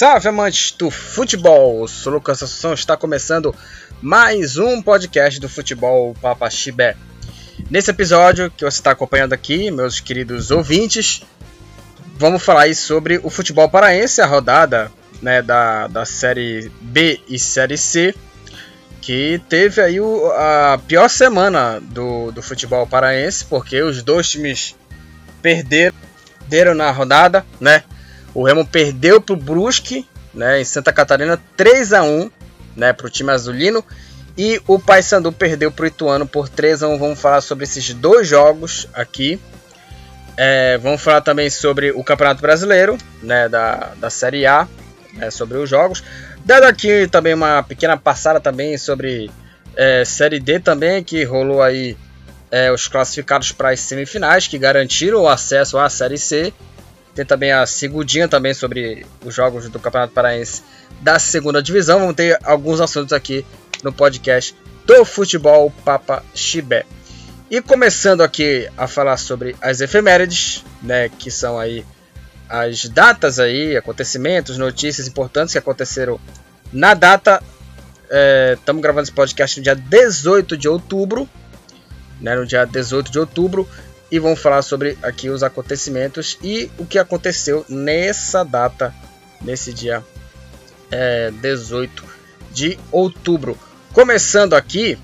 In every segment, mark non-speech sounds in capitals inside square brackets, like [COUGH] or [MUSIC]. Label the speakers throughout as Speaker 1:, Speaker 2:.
Speaker 1: Salve amantes do futebol! Sou Lucas Assunção, está começando mais um podcast do futebol Papa Chibé. Nesse episódio que você está acompanhando aqui, meus queridos ouvintes, vamos falar sobre o futebol paraense, a rodada né, da, da Série B e Série C, que teve aí o, a pior semana do, do futebol paraense, porque os dois times perderam, perderam na rodada, né? O Remo perdeu para o Brusque, né, em Santa Catarina, 3 a 1 né, para o time azulino. E o Paysandu perdeu para o Ituano por 3 a 1 Vamos falar sobre esses dois jogos aqui. É, vamos falar também sobre o Campeonato Brasileiro, né, da, da Série A, né, sobre os jogos. Dando aqui também uma pequena passada também sobre é, Série D também, que rolou aí é, os classificados para as semifinais, que garantiram o acesso à Série C. Tem também a segundinha também sobre os jogos do Campeonato Paraense da segunda divisão. Vamos ter alguns assuntos aqui no podcast do Futebol Papa Chibé. E começando aqui a falar sobre as efemérides, né, que são aí as datas aí, acontecimentos, notícias importantes que aconteceram na data. Estamos é, gravando esse podcast no dia 18 de outubro, né, no dia 18 de outubro, e vamos falar sobre aqui os acontecimentos e o que aconteceu nessa data, nesse dia é, 18 de outubro. Começando aqui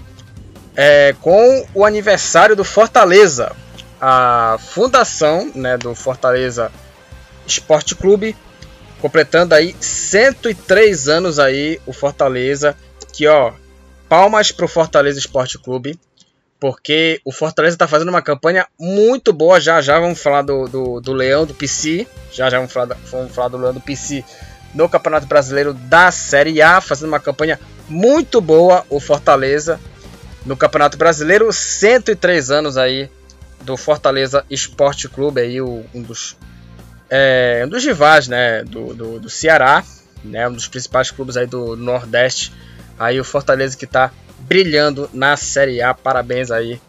Speaker 1: é, com o aniversário do Fortaleza, a fundação né, do Fortaleza Esporte Clube, completando aí 103 anos aí o Fortaleza, que ó, palmas pro Fortaleza Esporte Clube, porque o Fortaleza está fazendo uma campanha muito boa. Já já vamos falar do, do, do Leão do PC. Já já vamos falar, vamos falar do Leão do PC no Campeonato Brasileiro da Série A, fazendo uma campanha muito boa. O Fortaleza no Campeonato Brasileiro, 103 anos aí do Fortaleza Esporte Clube, aí um dos, é, um dos rivais né, do, do, do Ceará, né, um dos principais clubes aí do Nordeste. Aí o Fortaleza que está brilhando na Série A. Parabéns aí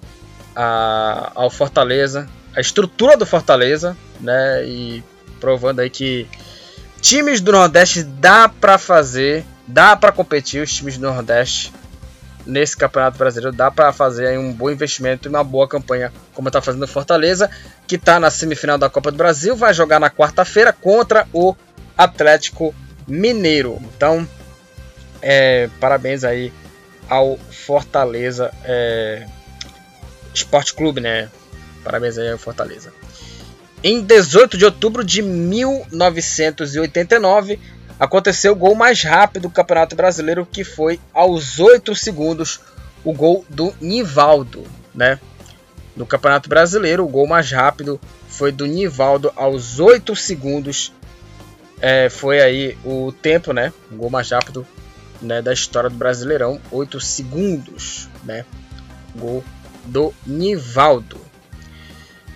Speaker 1: a, ao Fortaleza, a estrutura do Fortaleza, né? E provando aí que times do Nordeste dá para fazer, dá para competir os times do Nordeste nesse Campeonato Brasileiro, dá para fazer aí um bom investimento e uma boa campanha, como está fazendo o Fortaleza, que está na semifinal da Copa do Brasil, vai jogar na quarta-feira contra o Atlético Mineiro. Então, é, parabéns aí ao Fortaleza é, Esporte Clube, né? Parabéns aí ao Fortaleza. Em 18 de outubro de 1989, aconteceu o gol mais rápido do Campeonato Brasileiro, que foi aos 8 segundos o gol do Nivaldo, né? No Campeonato Brasileiro, o gol mais rápido foi do Nivaldo aos 8 segundos. É, foi aí o tempo, né? O gol mais rápido né, da história do Brasileirão, 8 segundos, né? Gol do Nivaldo.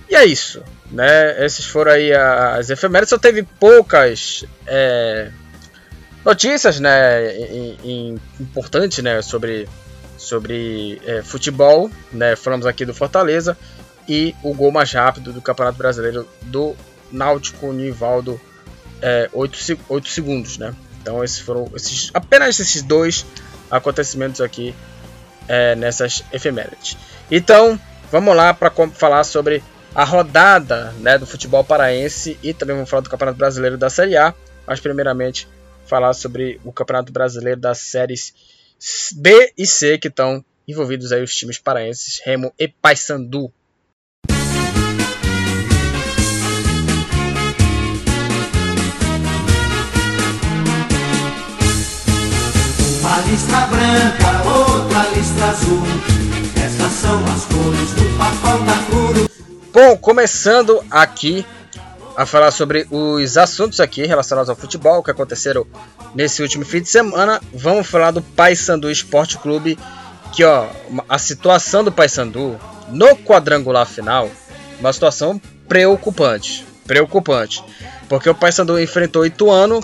Speaker 1: E é isso, né? Esses foram aí as efemérides. Só teve poucas é, notícias, né, importantes, né, sobre sobre é, futebol, né? Falamos aqui do Fortaleza e o gol mais rápido do Campeonato Brasileiro do Náutico Nivaldo, é, 8, 8 segundos, né? Então esses foram esses, apenas esses dois acontecimentos aqui é, nessas efemérides. Então vamos lá para falar sobre a rodada né, do futebol paraense e também vamos falar do Campeonato Brasileiro da Série A, mas primeiramente falar sobre o Campeonato Brasileiro das séries B e C que estão envolvidos aí os times paraenses Remo e Paysandu. Listra branca, outra listra azul. Essas são as cores do papão da curo. Bom, começando aqui a falar sobre os assuntos aqui relacionados ao futebol que aconteceram nesse último fim de semana. Vamos falar do Paysandu Esporte Clube, que ó, a situação do Paysandu no quadrangular final, uma situação preocupante, preocupante, porque o Paysandu enfrentou o Ituano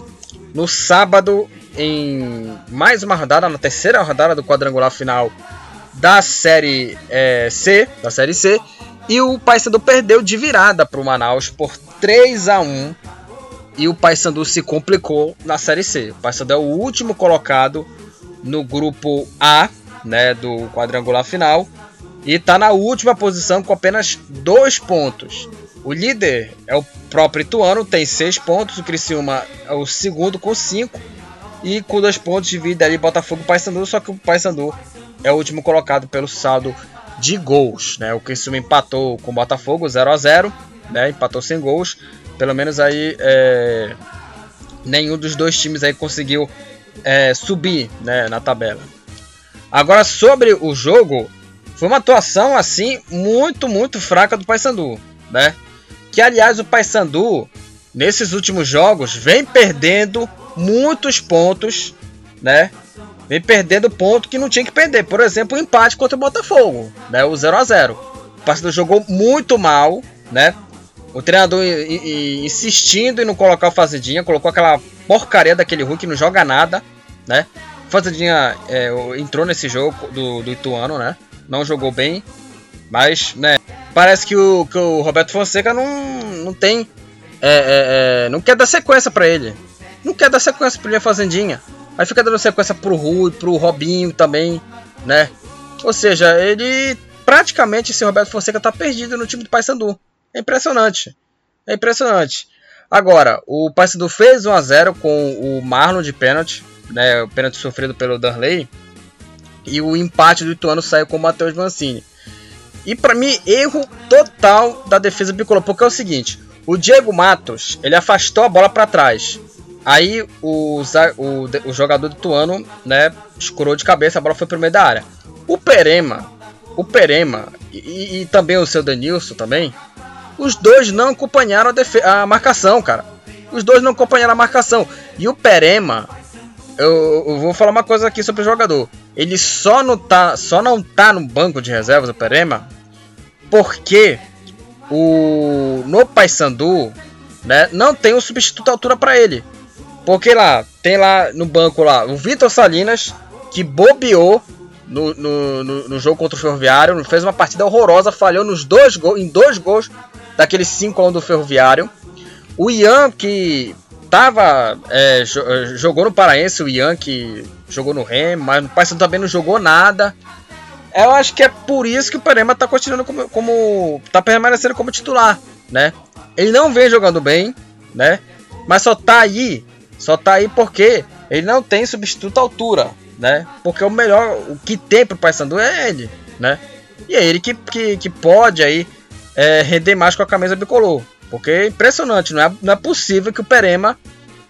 Speaker 1: no sábado em mais uma rodada, na terceira rodada do quadrangular final da série é, C, da série C, e o Paysandu perdeu de virada para o Manaus por 3 a 1 e o Paysandu se complicou na Série C. O Paysandu é o último colocado no grupo A, né, do quadrangular final, e está na última posição com apenas dois pontos. O líder é o próprio Ituano, tem seis pontos. O Criciúma é o segundo com cinco. E com dois pontos divide ali Botafogo e Paysandu. Só que o Paysandu é o último colocado pelo saldo de gols. Né? O Criciúma empatou com o Botafogo 0 a 0 né? Empatou sem gols. Pelo menos aí é... nenhum dos dois times aí conseguiu é, subir né, na tabela. Agora sobre o jogo, foi uma atuação assim muito, muito fraca do Paysandu, né? Que aliás o Paysandu nesses últimos jogos vem perdendo muitos pontos, né? Vem perdendo ponto que não tinha que perder. Por exemplo, o empate contra o Botafogo, né? O 0 a 0. O Paysandu jogou muito mal, né? O treinador insistindo em não colocar o Fazendinha, colocou aquela porcaria daquele Hulk que não joga nada, né? Fazendinha é, entrou nesse jogo do, do Ituano, né? Não jogou bem, mas, né? Parece que o, que o Roberto Fonseca não, não tem. É, é, é não quer dar sequência para ele. Não quer dar sequência pro Linha Fazendinha. Aí fica dando sequência pro Rui, pro Robinho também, né? Ou seja, ele praticamente esse Roberto Fonseca tá perdido no time do Paysandu. É impressionante. É impressionante. Agora, o Paysandu fez 1 a 0 com o Marlon de pênalti né, o pênalti sofrido pelo Darley. E o empate do Ituano saiu com o Matheus Mancini. E para mim, erro total da defesa bicolor, porque é o seguinte: o Diego Matos ele afastou a bola para trás. Aí o, o, o, jogador do Ituano né, escurou de cabeça, a bola foi pro meio da área. O Perema, o Perema e, e também o seu Denilson também, os dois não acompanharam a, a marcação, cara. Os dois não acompanharam a marcação. E o Perema, eu, eu, vou falar uma coisa aqui sobre o jogador. Ele só não tá, só não tá no banco de reservas do Perema porque o no Paysandu, né, não tem um substituto à altura para ele. Porque lá tem lá no banco lá o Vitor Salinas que bobeou no, no, no, no, jogo contra o Ferroviário, fez uma partida horrorosa, falhou nos dois gols, em dois gols daqueles 5 a 1 do Ferroviário. O Ian que tava. É, é, jogou no Paraense, o Ian que jogou no Remo, mas no Paysandu também não jogou nada. Eu acho que é por isso que o Perema tá continuando como, como. tá permanecendo como titular, né? Ele não vem jogando bem, né? Mas só tá aí. Só tá aí porque ele não tem substituto à altura, né? Porque o melhor, o que tem pro Paysandu é ele, né? E é ele que, que, que pode aí é, render mais com a camisa bicolor. Porque é impressionante, não é, não é possível que o Perema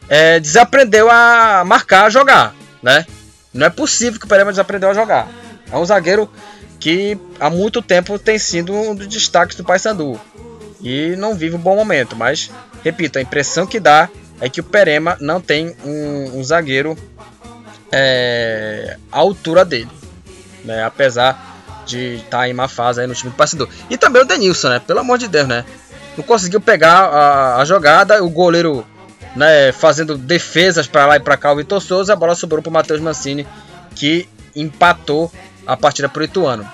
Speaker 1: é, desaprendeu a marcar, a jogar, né? Não é possível que o Perema desaprendeu a jogar. É um zagueiro que há muito tempo tem sido um dos destaques do Paysandu. E não vive um bom momento, mas, repito, a impressão que dá é que o Perema não tem um, um zagueiro é, à altura dele. Né? Apesar de estar tá em uma fase no time do Paysandu. E também o Denilson, né? Pelo amor de Deus, né? não conseguiu pegar a, a jogada, o goleiro né, fazendo defesas para lá e para cá, o Vitor Souza, a bola sobrou para o Matheus Mancini, que empatou a partida para o Ituano.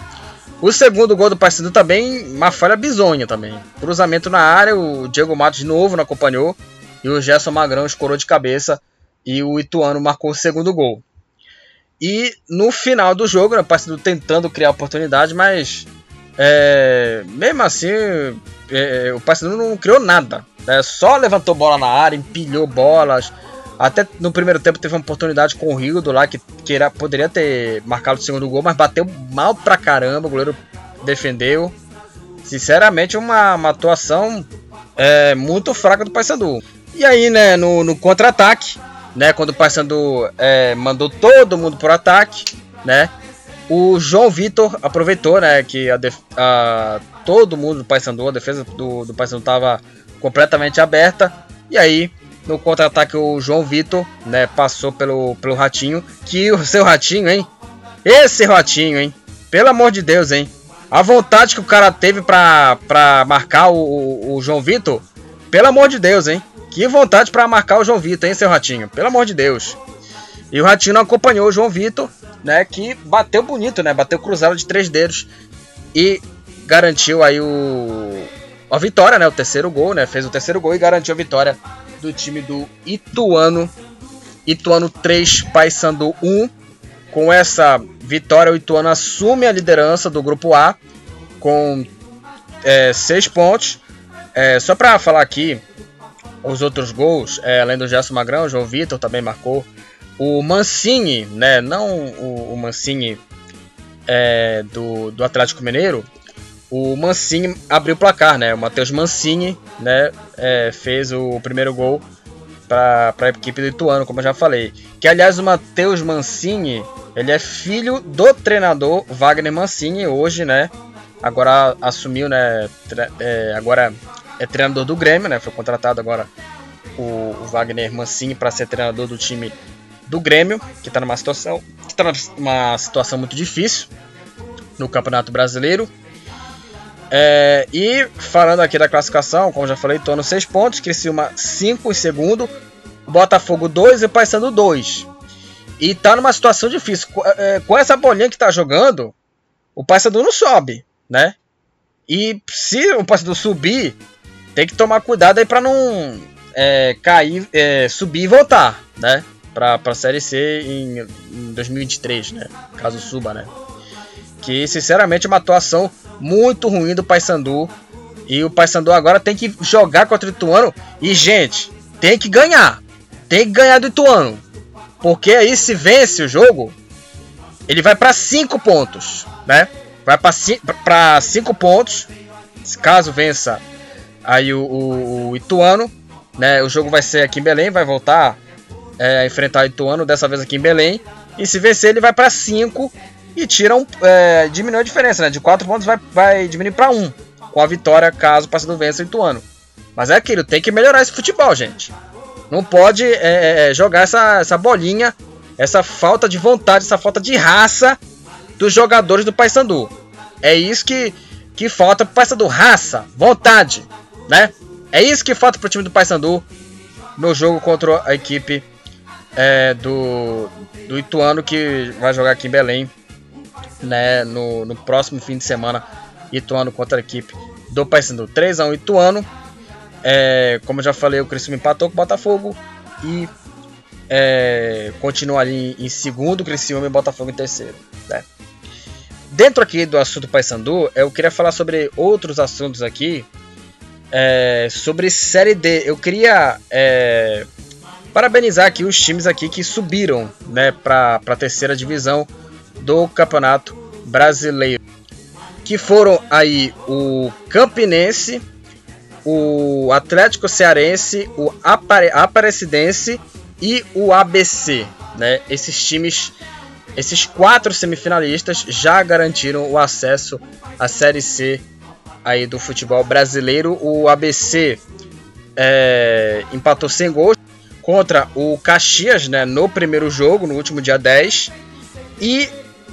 Speaker 1: O segundo gol do Paysandu também, uma falha bizonha também. Cruzamento na área, o Diego Matos de novo não acompanhou, e o Gerson Magrão escorou de cabeça, e o Ituano marcou o segundo gol. E no final do jogo, né, o tentando criar oportunidade, mas é, mesmo assim é, o Paysandu não criou nada. Né? Só levantou bola na área, empilhou bolas. Até no primeiro tempo teve uma oportunidade com o Rildo lá, que, que era, poderia ter marcado o segundo gol, mas bateu mal pra caramba. O goleiro defendeu. Sinceramente, uma, uma atuação é, muito fraca do Paysandu. E aí, né, no, no contra-ataque, né, quando o Paysandu é, mandou todo mundo pro ataque, né, o João Vitor aproveitou, né, que a, a todo mundo do Paysandu, a defesa do, do Paysandu estava completamente aberta. E aí, no contra-ataque, o João Vitor, né, passou pelo, pelo Ratinho. Que o [LAUGHS] seu Ratinho, hein? Esse Ratinho, hein? Pelo amor de Deus, hein? A vontade que o cara teve pra, pra marcar o, o, o João Vitor, pelo amor de Deus, hein? Que vontade para marcar o João Vitor, hein, seu Ratinho? Pelo amor de Deus. E o Ratinho acompanhou o João Vitor, né? Que bateu bonito, né? Bateu cruzado de três dedos. E garantiu aí o a vitória, né? O terceiro gol, né? Fez o terceiro gol e garantiu a vitória do time do Ituano. Ituano 3, Paysandu 1. Com essa vitória, o Ituano assume a liderança do grupo A com 6 é, pontos. É, só para falar aqui, os outros gols, é, além do Gerson Magrão, o João Vitor também marcou. O Mancini, né, não o, o Mancini é, do, do Atlético Mineiro, o Mancini abriu o placar, né? O Matheus Mancini, né, é, fez o primeiro gol para a equipe do Ituano, como eu já falei. Que aliás o Matheus Mancini, ele é filho do treinador Wagner Mancini, hoje, né? Agora assumiu, né? É, agora é treinador do Grêmio, né? Foi contratado agora o, o Wagner Mancini para ser treinador do time do Grêmio, que está numa situação, que tá numa situação muito difícil no Campeonato Brasileiro. É, e falando aqui da classificação, como já falei, Tono 6 pontos, Criciúma 5 em segundo, Botafogo 2 e Paysandu 2. E tá numa situação difícil. É, com essa bolinha que tá jogando, o Paysandu não sobe, né? E se o Paysandu subir, tem que tomar cuidado aí para não é, cair, é, subir e voltar, né? Pra, pra Série C em, em 2023, né? Caso suba, né? Que sinceramente é uma atuação muito ruim do Paysandu. E o Paysandu agora tem que jogar contra o Ituano. E, gente, tem que ganhar. Tem que ganhar do Ituano. Porque aí se vence o jogo, ele vai para 5 pontos, né? Vai para 5 pontos. Caso vença aí o, o, o, Ituano, né? O jogo vai ser aqui em Belém, vai voltar é, a enfrentar o Ituano, dessa vez aqui em Belém. E se vencer, ele vai para 5 e tiram, é, diminui a diferença, né? De 4 pontos vai, vai diminuir para 1 com a vitória caso o Paysandu vença o Ituano. Mas é aquilo, tem que melhorar esse futebol, gente. Não pode é, é, é, jogar essa, essa bolinha, essa falta de vontade, essa falta de raça dos jogadores do Paysandu. É isso que, que falta pro Paysandu, raça, vontade, né? É isso que falta pro time do Paysandu no jogo contra a equipe é, do, do Ituano que vai jogar aqui em Belém né, no, no próximo fim de semana, Ituano contra a equipe do Paysandu. 3x1 Ituano. É, como eu já falei, o Criciúma empatou com o Botafogo e é, continua ali em, segundo, o Criciúma e o Botafogo em terceiro. Né? Dentro aqui do assunto Paysandu, eu queria falar sobre outros assuntos aqui. É, sobre Série D. Eu queria é, parabenizar aqui os times aqui que subiram né, para a terceira divisão do Campeonato Brasileiro. Que foram aí o Campinense, o Atlético Cearense, o Apare Aparecidense e o ABC. Né? Esses times, esses quatro semifinalistas já garantiram o acesso à Série C aí do futebol brasileiro. O ABC é, empatou sem gols contra o Caxias né, no primeiro jogo, no último dia 10. E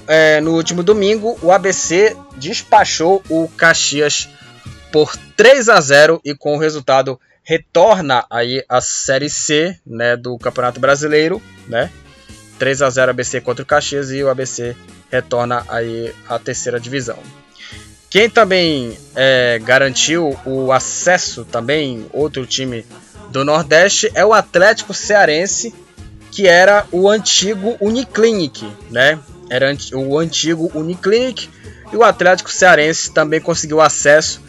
Speaker 1: é, no último domingo, o ABC despachou o Caxias por 3 a 0 e com o resultado retorna aí a Série C né, do Campeonato Brasileiro, né? 3 a 0 ABC contra o Caxias e o ABC retorna aí à terceira divisão. Quem também é, garantiu o acesso também, outro time do Nordeste, é o Atlético Cearense, que era o antigo Uniclinic, né? era o antigo Uniclinic, e o Atlético Cearense também conseguiu acesso.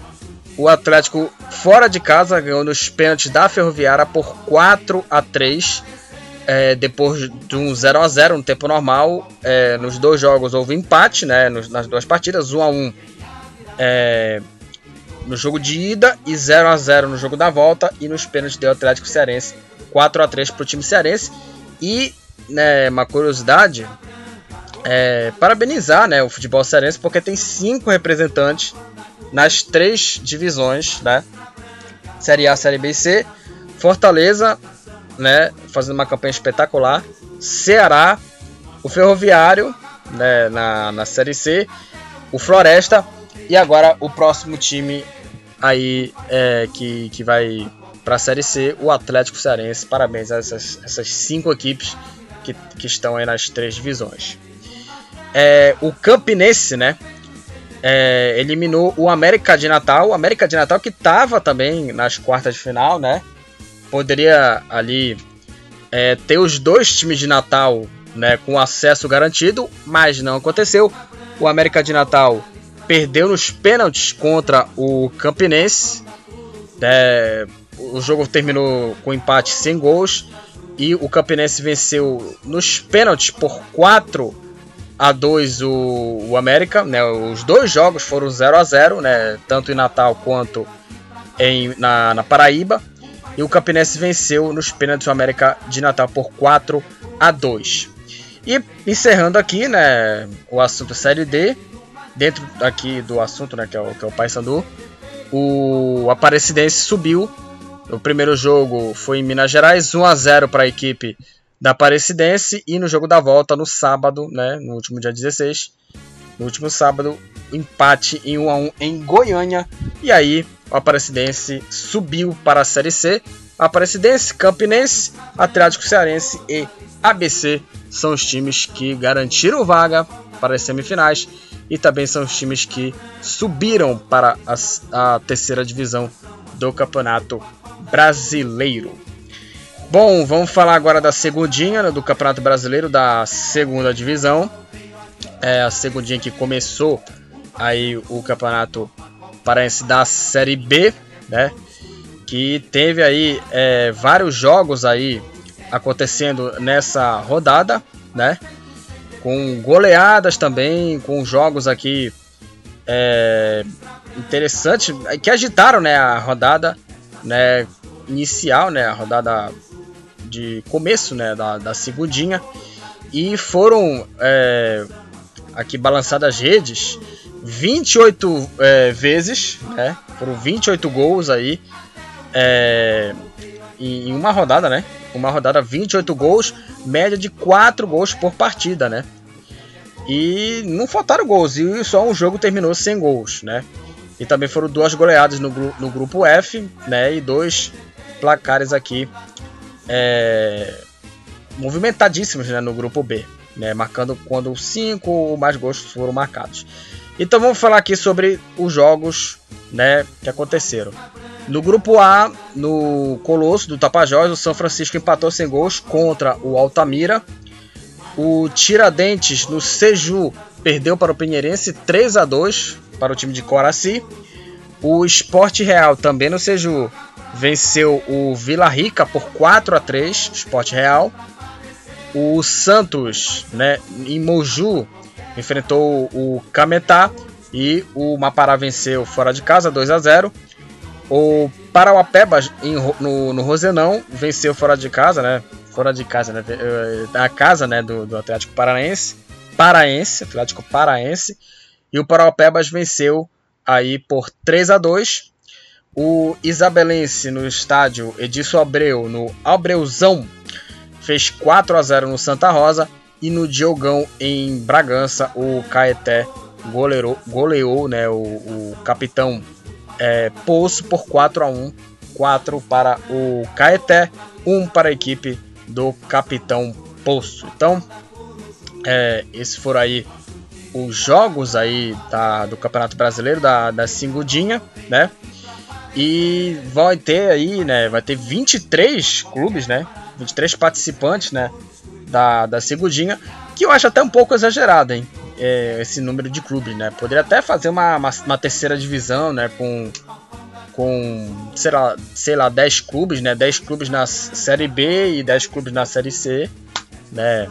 Speaker 1: O Atlético fora de casa ganhou nos pênaltis da Ferroviária por 4 a 3 é, depois de um 0 a 0 no tempo normal. É, nos dois jogos houve empate, né, nas duas partidas, 1 a 1 é, no jogo de ida e 0 a 0 no jogo da volta e nos pênaltis do Atlético Cearense 4 a 3 para o time cearense. E né, uma curiosidade, é, parabenizar né, o futebol cearense porque tem cinco representantes nas três divisões, né? Série A, Série B e C. Fortaleza, né, fazendo uma campanha espetacular. Ceará, o Ferroviário, né, na, na Série C, o Floresta e agora o próximo time aí é, que, que vai para a Série C, o Atlético Cearense. Parabéns a essas, essas cinco equipes que, que estão aí nas três divisões é, o Campinense, né? É, eliminou o América de Natal. O América de Natal que estava também nas quartas de final, né? poderia ali é, ter os dois times de Natal né, com acesso garantido, mas não aconteceu. O América de Natal perdeu nos pênaltis contra o Campinense. É, o jogo terminou com empate sem gols e o Campinense venceu nos pênaltis por 4 a 2 o, o América. Né, os dois jogos foram 0 a 0 né, tanto em Natal quanto em, na, na Paraíba. E o Campinense venceu nos pênaltis o América de Natal por 4 a 2. E encerrando aqui, né, o assunto Série D, dentro aqui do assunto, né, que é o, que é o Paysandu, o Aparecidense subiu. O primeiro jogo foi em Minas Gerais, 1 a 0 para a equipe da Aparecidense e no jogo da volta no sábado, né, no último dia 16, no último sábado, empate em 1 a 1 em Goiânia. E aí, o Aparecidense subiu para a Série C. Aparecidense, Campinense, Atlético Cearense e ABC são os times que garantiram vaga para as semifinais e também são os times que subiram para a, a terceira divisão do Campeonato Brasileiro. Bom, vamos falar agora da segundinha né, do Campeonato Brasileiro da segunda divisão. É a segundinha que começou aí o Campeonato Paraense da Série B, né? Que teve aí é, vários jogos aí acontecendo nessa rodada, né? Com goleadas também, com jogos aqui é, interessantes que agitaram, né, a rodada, né, inicial, né, a rodada de começo, né, da, da segundinha e foram é, aqui balançadas redes 28 é, vezes, né? Foram 28 gols aí é, em uma rodada, né? Uma rodada, 28 gols, média de 4 gols por partida, né? E não faltaram gols, e só um jogo terminou sem gols, né? E também foram duas goleadas no, no grupo F, né? E dois placares aqui é, movimentadíssimos né? no grupo B, né? Marcando quando cinco ou mais gols foram marcados. Então vamos falar aqui sobre os jogos né, que aconteceram. No grupo A, no Colosso do Tapajós, o São Francisco empatou sem gols contra o Altamira. O Tiradentes no Seju perdeu para o Pinheirense 3 a 2 para o time de Coraci. O Esporte Real também no Seju venceu o Vila Rica por 4 a 3, Esporte Real. O Santos, né, em Moju, enfrentou o Cametá e o Mapará venceu fora de casa 2 a 0. O Parauapeba no, no Rosenão venceu fora de casa, né? Fora de casa, né? A casa, né? Do, do Atlético Paranaense, Paraense, Atlético Paraense. E o Parauapebas venceu aí por 3 a 2. O Isabelense no estádio Edilson Abreu, no Abreuzão, fez 4 a 0 no Santa Rosa. E no Diogão em Bragança, o Caeté goleou, goleou né, o, o capitão é, Poço por 4 a 1 4 para o Caeté, 1 para a equipe do capitão Poço. Então, é, esses foram aí os jogos aí da, do Campeonato Brasileiro da, da Singudinha, né? E vai ter aí, né? Vai ter 23 clubes, né? 23 participantes, né? Da, da Segundinha, que eu acho até um pouco exagerado, hein? É, esse número de clubes, né? Poderia até fazer uma, uma, uma, terceira divisão, né? Com, com sei, lá, sei lá, 10 clubes, né? 10 clubes na Série B e 10 clubes na Série C, né?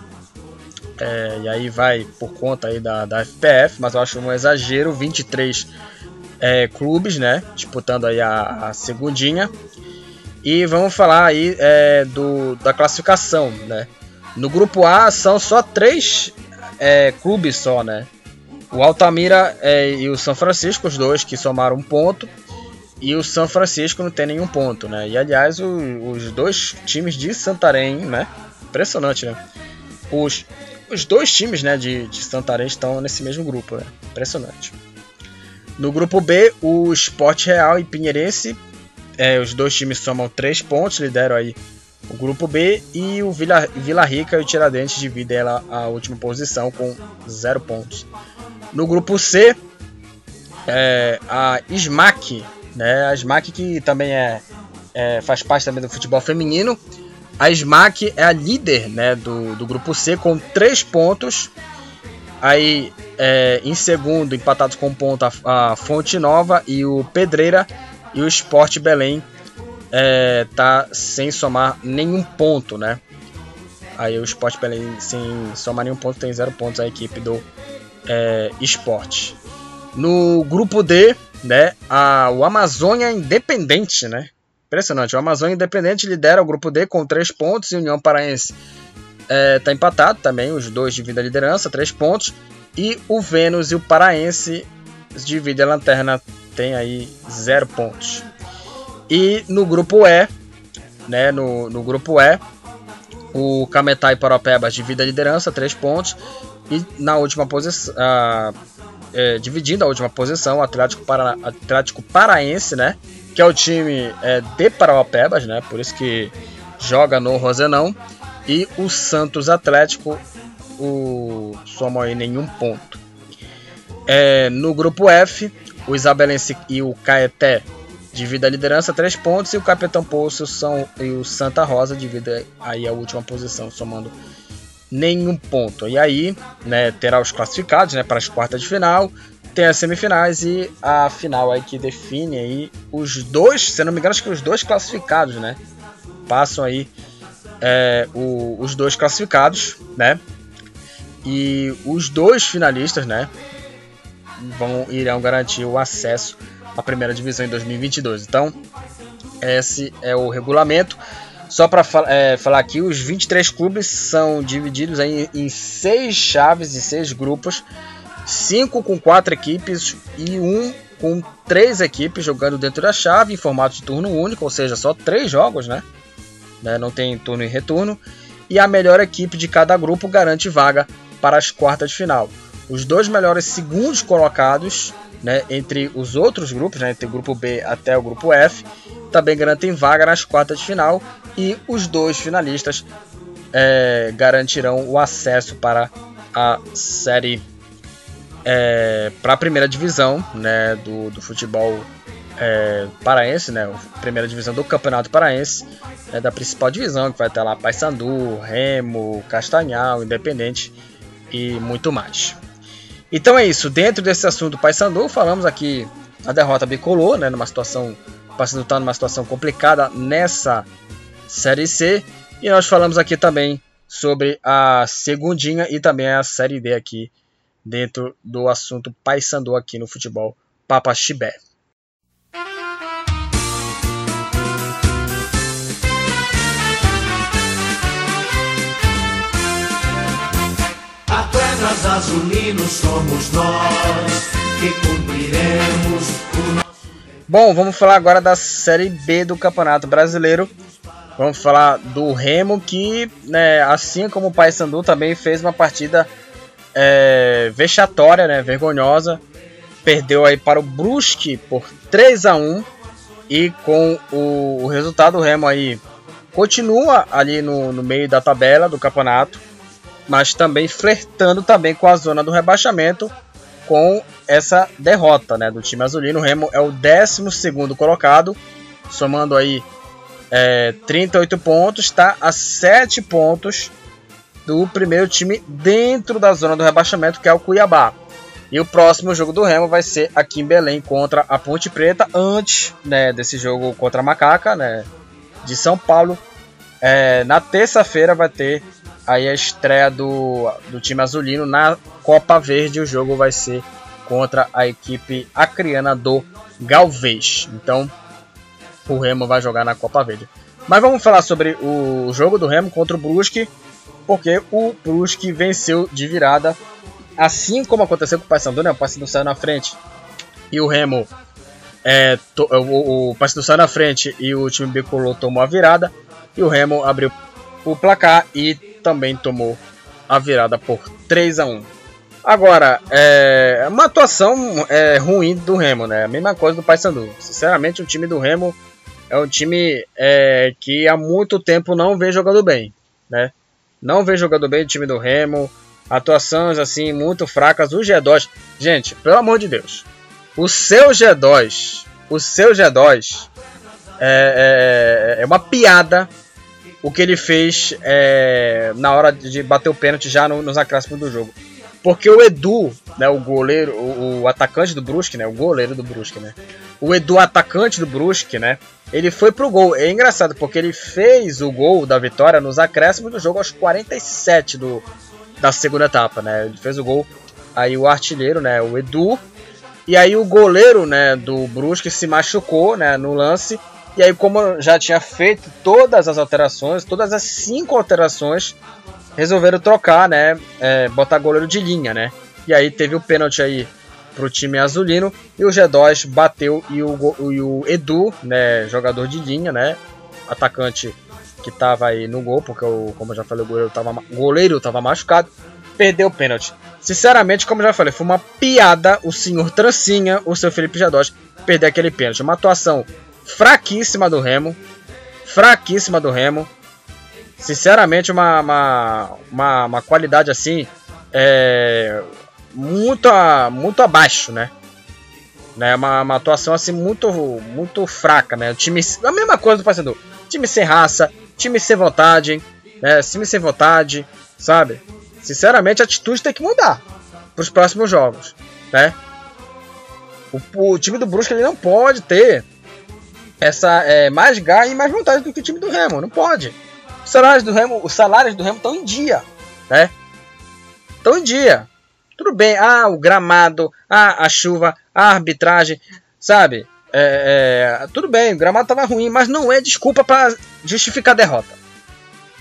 Speaker 1: É, e aí vai por conta aí da, da FPF, mas eu acho um exagero, 23 é, clubes, né? Disputando aí a, a segundinha. E vamos falar aí é, do, da classificação, né? No grupo A são só três é, clubes só, né? O Altamira é, e o São Francisco, os dois que somaram um ponto. E o São Francisco não tem nenhum ponto, né? E aliás, o, os dois times de Santarém, né? Impressionante, né? Os, os dois times né, de, de Santarém estão nesse mesmo grupo, né? Impressionante. No grupo B, o Sport Real e Pinheirense, é, os dois times somam três pontos, lideram aí o grupo B e o Vila, Vila Rica e o Tiradentes dividem ela a última posição com 0 pontos. No grupo C, é, a SMAC, né, a SMAC que também é, é, faz parte também do futebol feminino. A SMAC é a líder né, do, do grupo C com 3 pontos. Aí é, em segundo, empatados com ponto, a, a, Fonte Nova e o Pedreira. E o Sport Belém é, tá sem somar nenhum ponto, né? Aí o Sport Belém sem somar nenhum ponto tem zero pontos a equipe do é, Sport. No grupo D, né, a, o Amazônia Independente, né? Impressionante. O Amazônia Independente lidera o grupo D com 3 pontos e União Paraense está é, empatado também, os dois dividem a liderança, 3 pontos. E o Vênus e o Paraense dividem a lanterna, tem aí 0 pontos. E no grupo E, né, no, no grupo E, o Cametá e Paropebas dividem a liderança, 3 pontos. E na última posição, uh, é, dividindo a última posição, o Atlético, Para, Atlético Paraense, né? Que é o time é, de Paropebas, né? Por isso que joga no Rosenão. E o Santos Atlético o, somam aí nenhum ponto. É, no grupo F, o Isabelense e o Caeté dividem a liderança, 3 pontos, e o Capitão Poço são, e o Santa Rosa dividem aí a última posição, somando nenhum ponto. E aí, né, terá os classificados, né, para as quartas de final, tem as semifinais e a final aí que define aí os dois, se não me engano, acho que os dois classificados, né, passam aí é, o, os dois classificados, né, e os dois finalistas, né, vão irão garantir o acesso à primeira divisão em 2022. Então, esse é o regulamento. Só para é, falar aqui, os 23 clubes são divididos em, em seis chaves e seis grupos, cinco com quatro equipes e um com três equipes jogando dentro da chave em formato de turno único, ou seja, só três jogos, né? né? Não tem turno e retorno. E a melhor equipe de cada grupo garante vaga para as quartas de final. Os dois melhores segundos colocados né, entre os outros grupos, né, entre o grupo B até o grupo F, também garantem vaga nas quartas de final e os dois finalistas é, garantirão o acesso para a série é, para a primeira divisão né, do, do futebol é, paraense, né, primeira divisão do Campeonato Paraense, né, da principal divisão, que vai ter lá Paysandu, Remo, Castanhal, Independente e muito mais. Então é isso, dentro desse assunto do Paysandu, falamos aqui a derrota bicolor, né, numa situação, o Paysandu está numa situação complicada nessa Série C, e nós falamos aqui também sobre a segundinha e também a Série D aqui dentro do assunto Paysandu aqui no futebol Papa Chibé.
Speaker 2: Somos nós que cumpriremos o nosso.
Speaker 1: Bom, vamos falar agora da Série B do Campeonato Brasileiro. Vamos falar do Remo, que, né, assim como o Paysandu, também fez uma partida é, vexatória, né, vergonhosa. Perdeu aí para o Brusque por 3 a 1 e com o, o resultado o Remo aí continua ali no, no meio da tabela do campeonato mas também flertando também com a zona do rebaixamento com essa derrota né, do time azulino. O Remo é o 12 colocado, somando aí é, 38 pontos, está a 7 pontos do primeiro time dentro da zona do rebaixamento, que é o Cuiabá. E o próximo jogo do Remo vai ser aqui em Belém contra a Ponte Preta, antes né, desse jogo contra a Macaca, né, de São Paulo. É, na terça-feira vai ter aí a estreia do, do time azulino na Copa Verde. O jogo vai ser contra a equipe acriana do Galvez. Então, o Remo vai jogar na Copa Verde. Mas vamos falar sobre o jogo do Remo contra o Brusque, porque o Brusque venceu de virada, assim como aconteceu com o Paysandu, né? O Paysandu saiu na frente e o Remo é, to, o, o Paysandu saiu na frente e o time bicolor tomou a virada e o Remo abriu o placar e também tomou a virada por 3 a 1 Agora, é uma atuação é, ruim do Remo, né? A mesma coisa do Paysandu. Sinceramente, o time do Remo é um time é, que há muito tempo não vem jogando bem, né? Não vem jogando bem o time do Remo. Atuações assim muito fracas. O G2, gente, pelo amor de Deus, o seu G2, o seu G2 é, é, é uma piada o que ele fez é, na hora de bater o pênalti já no, nos acréscimos do jogo. Porque o Edu, né, o goleiro, o, o, atacante do Brusque, né, o goleiro do Brusque, né, o Edu, atacante do Brusque, né, ele foi pro gol. É engraçado porque ele fez o gol da vitória nos acréscimos do jogo aos 47 do, da segunda etapa, né, ele fez o gol. Aí o artilheiro, né, o Edu, e aí o goleiro, né, do Brusque se machucou, né, no lance e aí, como já tinha feito todas as alterações, todas as cinco alterações, resolveram trocar, né? É, botar goleiro de linha, né? E aí teve o pênalti aí pro time azulino e o G2 bateu e o, e o Edu, né, jogador de linha, né, atacante que tava aí no gol, porque o, como eu já falei, o goleiro tava, goleiro tava machucado, perdeu o pênalti. Sinceramente, como eu já falei, foi uma piada o senhor Trancinha, o seu Felipe G2, perder aquele pênalti. Uma atuação fraquíssima do Remo. Fraquíssima do Remo. Sinceramente, uma, uma, uma, uma qualidade assim. É, muito, muito abaixo, né? né? Uma, uma atuação assim muito, muito fraca, né? O time, a mesma coisa do Paysandu. Time sem raça, time sem vontade, né? Time sem vontade, sabe? Sinceramente, a atitude tem que mudar para os próximos jogos, né? O, o, time do Brusque ele não pode ter essa é, mais garra e mais vontade do que o time do Remo. Não pode. Os salários do Remo, os salários do Remo estão em dia, né? Estão em dia. Tudo bem, ah, o gramado, ah, a chuva, a arbitragem, sabe? É, é, tudo bem, o gramado estava ruim, mas não é desculpa para justificar derrota.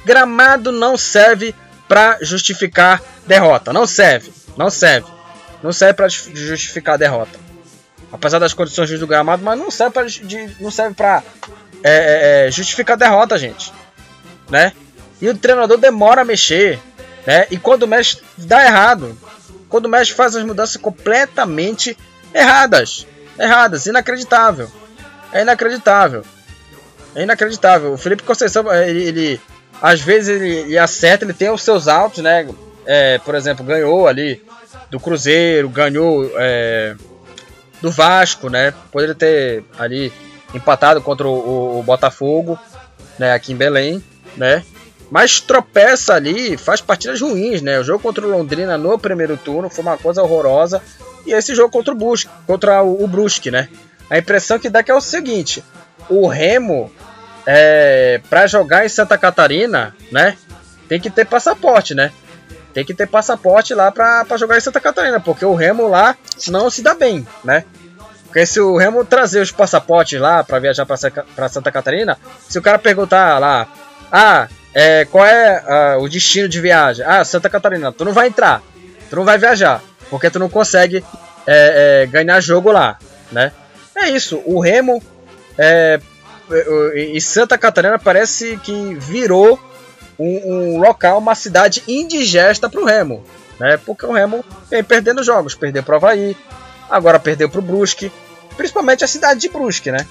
Speaker 1: Gramado não serve para justificar derrota. Não serve, não serve. Não serve para justificar derrota apesar das condições do gramado, mas não serve para não serve é, é, é, justificar a derrota, gente, né? E o treinador demora a mexer, né? E quando mexe dá errado, quando mexe faz as mudanças completamente erradas, erradas, inacreditável, é inacreditável, é inacreditável. O Felipe Conceição ele, ele às vezes ele, ele, acerta, ele tem os seus altos, né? É, por exemplo, ganhou ali do Cruzeiro, ganhou é, do Vasco, né? Poderia ter ali empatado contra o, o, Botafogo, né? Aqui em Belém, né? Mas tropeça ali, faz partidas ruins, né? O jogo contra o Londrina no primeiro turno foi uma coisa horrorosa. E esse jogo contra o Brusque, contra o, o Brusque, né? A impressão que dá que é o seguinte: o Remo, é, para jogar em Santa Catarina, né? Tem que ter passaporte, né? Tem que ter passaporte lá para jogar em Santa Catarina, porque o Remo lá não se dá bem, né? Porque se o Remo trazer os passaportes lá para viajar para Santa Catarina, se o cara perguntar lá, ah, é, qual é uh, o destino de viagem? Ah, Santa Catarina, tu não vai entrar, tu não vai viajar, porque tu não consegue é, é, ganhar jogo lá, né? É isso, o Remo é, e Santa Catarina parece que virou um, um local, uma cidade indigesta para o Remo, né? Porque o Remo vem perdendo jogos, perdeu para o Havaí, agora perdeu para o Brusque, principalmente a cidade de Brusque, né?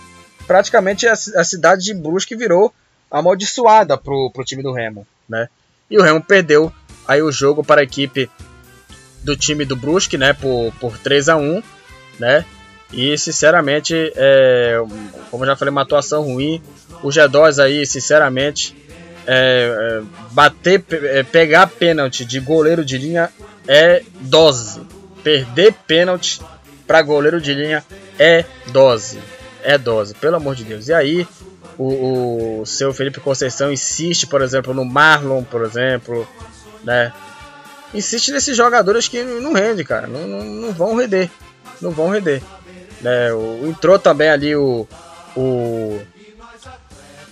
Speaker 1: Praticamente a, a cidade de Brusque virou amaldiçoada pro, pro time do Remo, né? E o Remo perdeu aí o jogo para a equipe do time do Brusque, né? Por, por 3 a 1 né? E sinceramente, é, como já falei, uma atuação ruim. O G2 aí, sinceramente, é, é, bater, é, pegar pênalti de goleiro de linha é dose. Perder pênalti para goleiro de linha é dose. É dose, pelo amor de Deus. E aí, o, o seu Felipe Conceição insiste, por exemplo, no Marlon, por exemplo, né? Insiste nesses jogadores que não rendem, cara. Não, não, não vão render. Não vão render. Né? O, entrou também ali o. o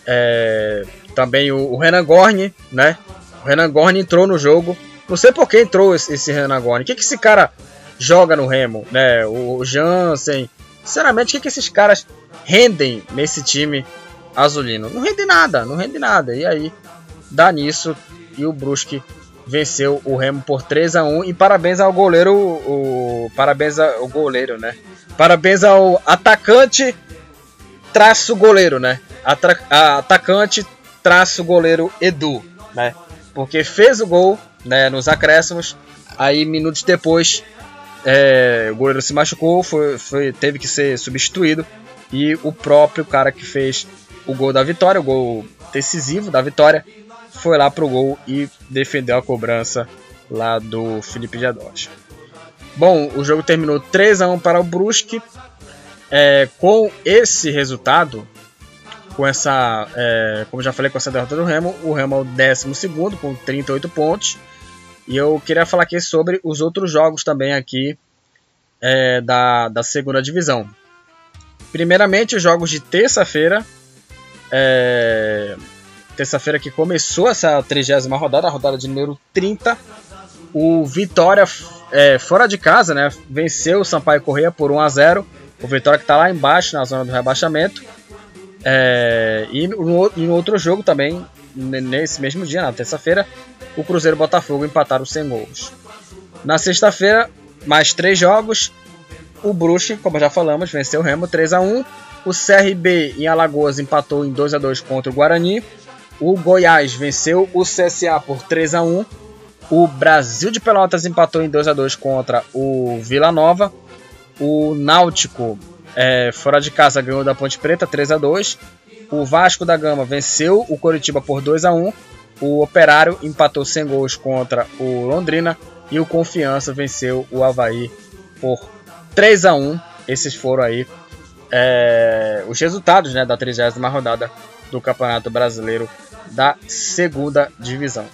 Speaker 1: é, também o, o, Renan Gorni, né? O Renan Gorni entrou no jogo. Não sei por que entrou esse, esse Renan Gorni. O que, que esse cara joga no Remo, né? O Jansen. Sinceramente, o que, que esses caras rendem nesse time azulino? Não rende nada, não rende nada. E aí, dá nisso. E o Brusque venceu o Remo por 3 a 1 E parabéns ao goleiro. O, parabéns ao goleiro, né? Parabéns ao atacante traço goleiro, né? Atra, atacante traço goleiro Edu, né? Porque fez o gol, né, nos acréscimos, aí minutos depois é, o goleiro se machucou, foi, foi, teve que ser substituído e o próprio cara que fez o gol da vitória, o gol decisivo da vitória, foi lá pro gol e defendeu a cobrança lá do Felipe Diadoche. Bom, o jogo terminou 3 a 1 para o Brusque. É, com esse resultado, com essa, é, como já falei, com essa derrota do Remo, o Remo é o 12 com 38 pontos. E eu queria falar aqui sobre os outros jogos também aqui é, da, da segunda divisão. Primeiramente, os jogos de terça-feira. É, terça-feira que começou essa 30 rodada, a rodada de número 30. O Vitória, é, fora de casa, né, venceu o Sampaio Correia por 1 a 0 O Vitória que está lá embaixo, na zona do rebaixamento. É, e, no, no outro jogo também, nesse mesmo dia, na terça-feira, o Cruzeiro e o Botafogo empataram sem gols. Na sexta-feira, mais três jogos. O Brusque, como já falamos, venceu o Remo 3 a 1 O CRB em Alagoas empatou em 2 a 2 contra o Guarani. O Goiás venceu o CSA por 3 a 1 O Brasil de Pelotas empatou em 2 a 2 contra o Vila Nova. O Náutico, é, fora de casa, ganhou da Ponte Preta 3 a 2 O Vasco da Gama venceu o Coritiba por 2 a 1 O Operário empatou sem gols contra o Londrina. E o Confiança venceu o Havaí por 3 a 1 Esses foram aí é, os resultados né, da 30 rodada do Campeonato Brasileiro da segunda divisão.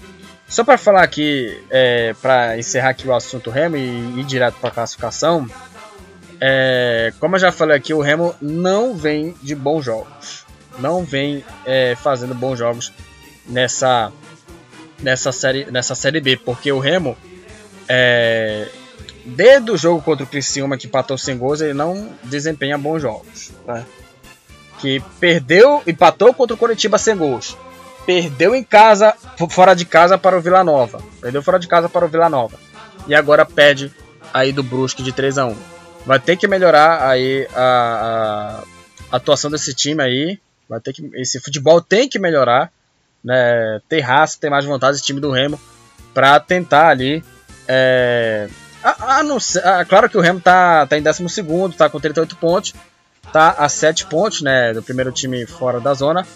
Speaker 1: Só para falar aqui, é, para encerrar aqui o assunto Remo e ir direto para a classificação, é, como eu já falei aqui, o Remo não vem de bons jogos, não vem é, fazendo bons jogos nessa nessa série nessa série B, porque o Remo é, desde o jogo contra o Criciúma que empatou sem gols, ele não desempenha bons jogos. Né? Que perdeu, empatou contra o Coritiba sem gols. Perdeu em casa, fora de casa para o Vila Nova. Perdeu fora de casa para o Vila Nova. E agora perde aí do Brusque de 3 a 1 Vai ter que melhorar aí a, a atuação desse time aí. Vai ter que, esse futebol tem que melhorar. Né? Ter raça, ter mais vontade esse time do Remo para tentar ali é, a, a não a, claro que o Remo tá, tá em 12, tá com 38 pontos, tá a 7 pontos né, do primeiro time fora da zona,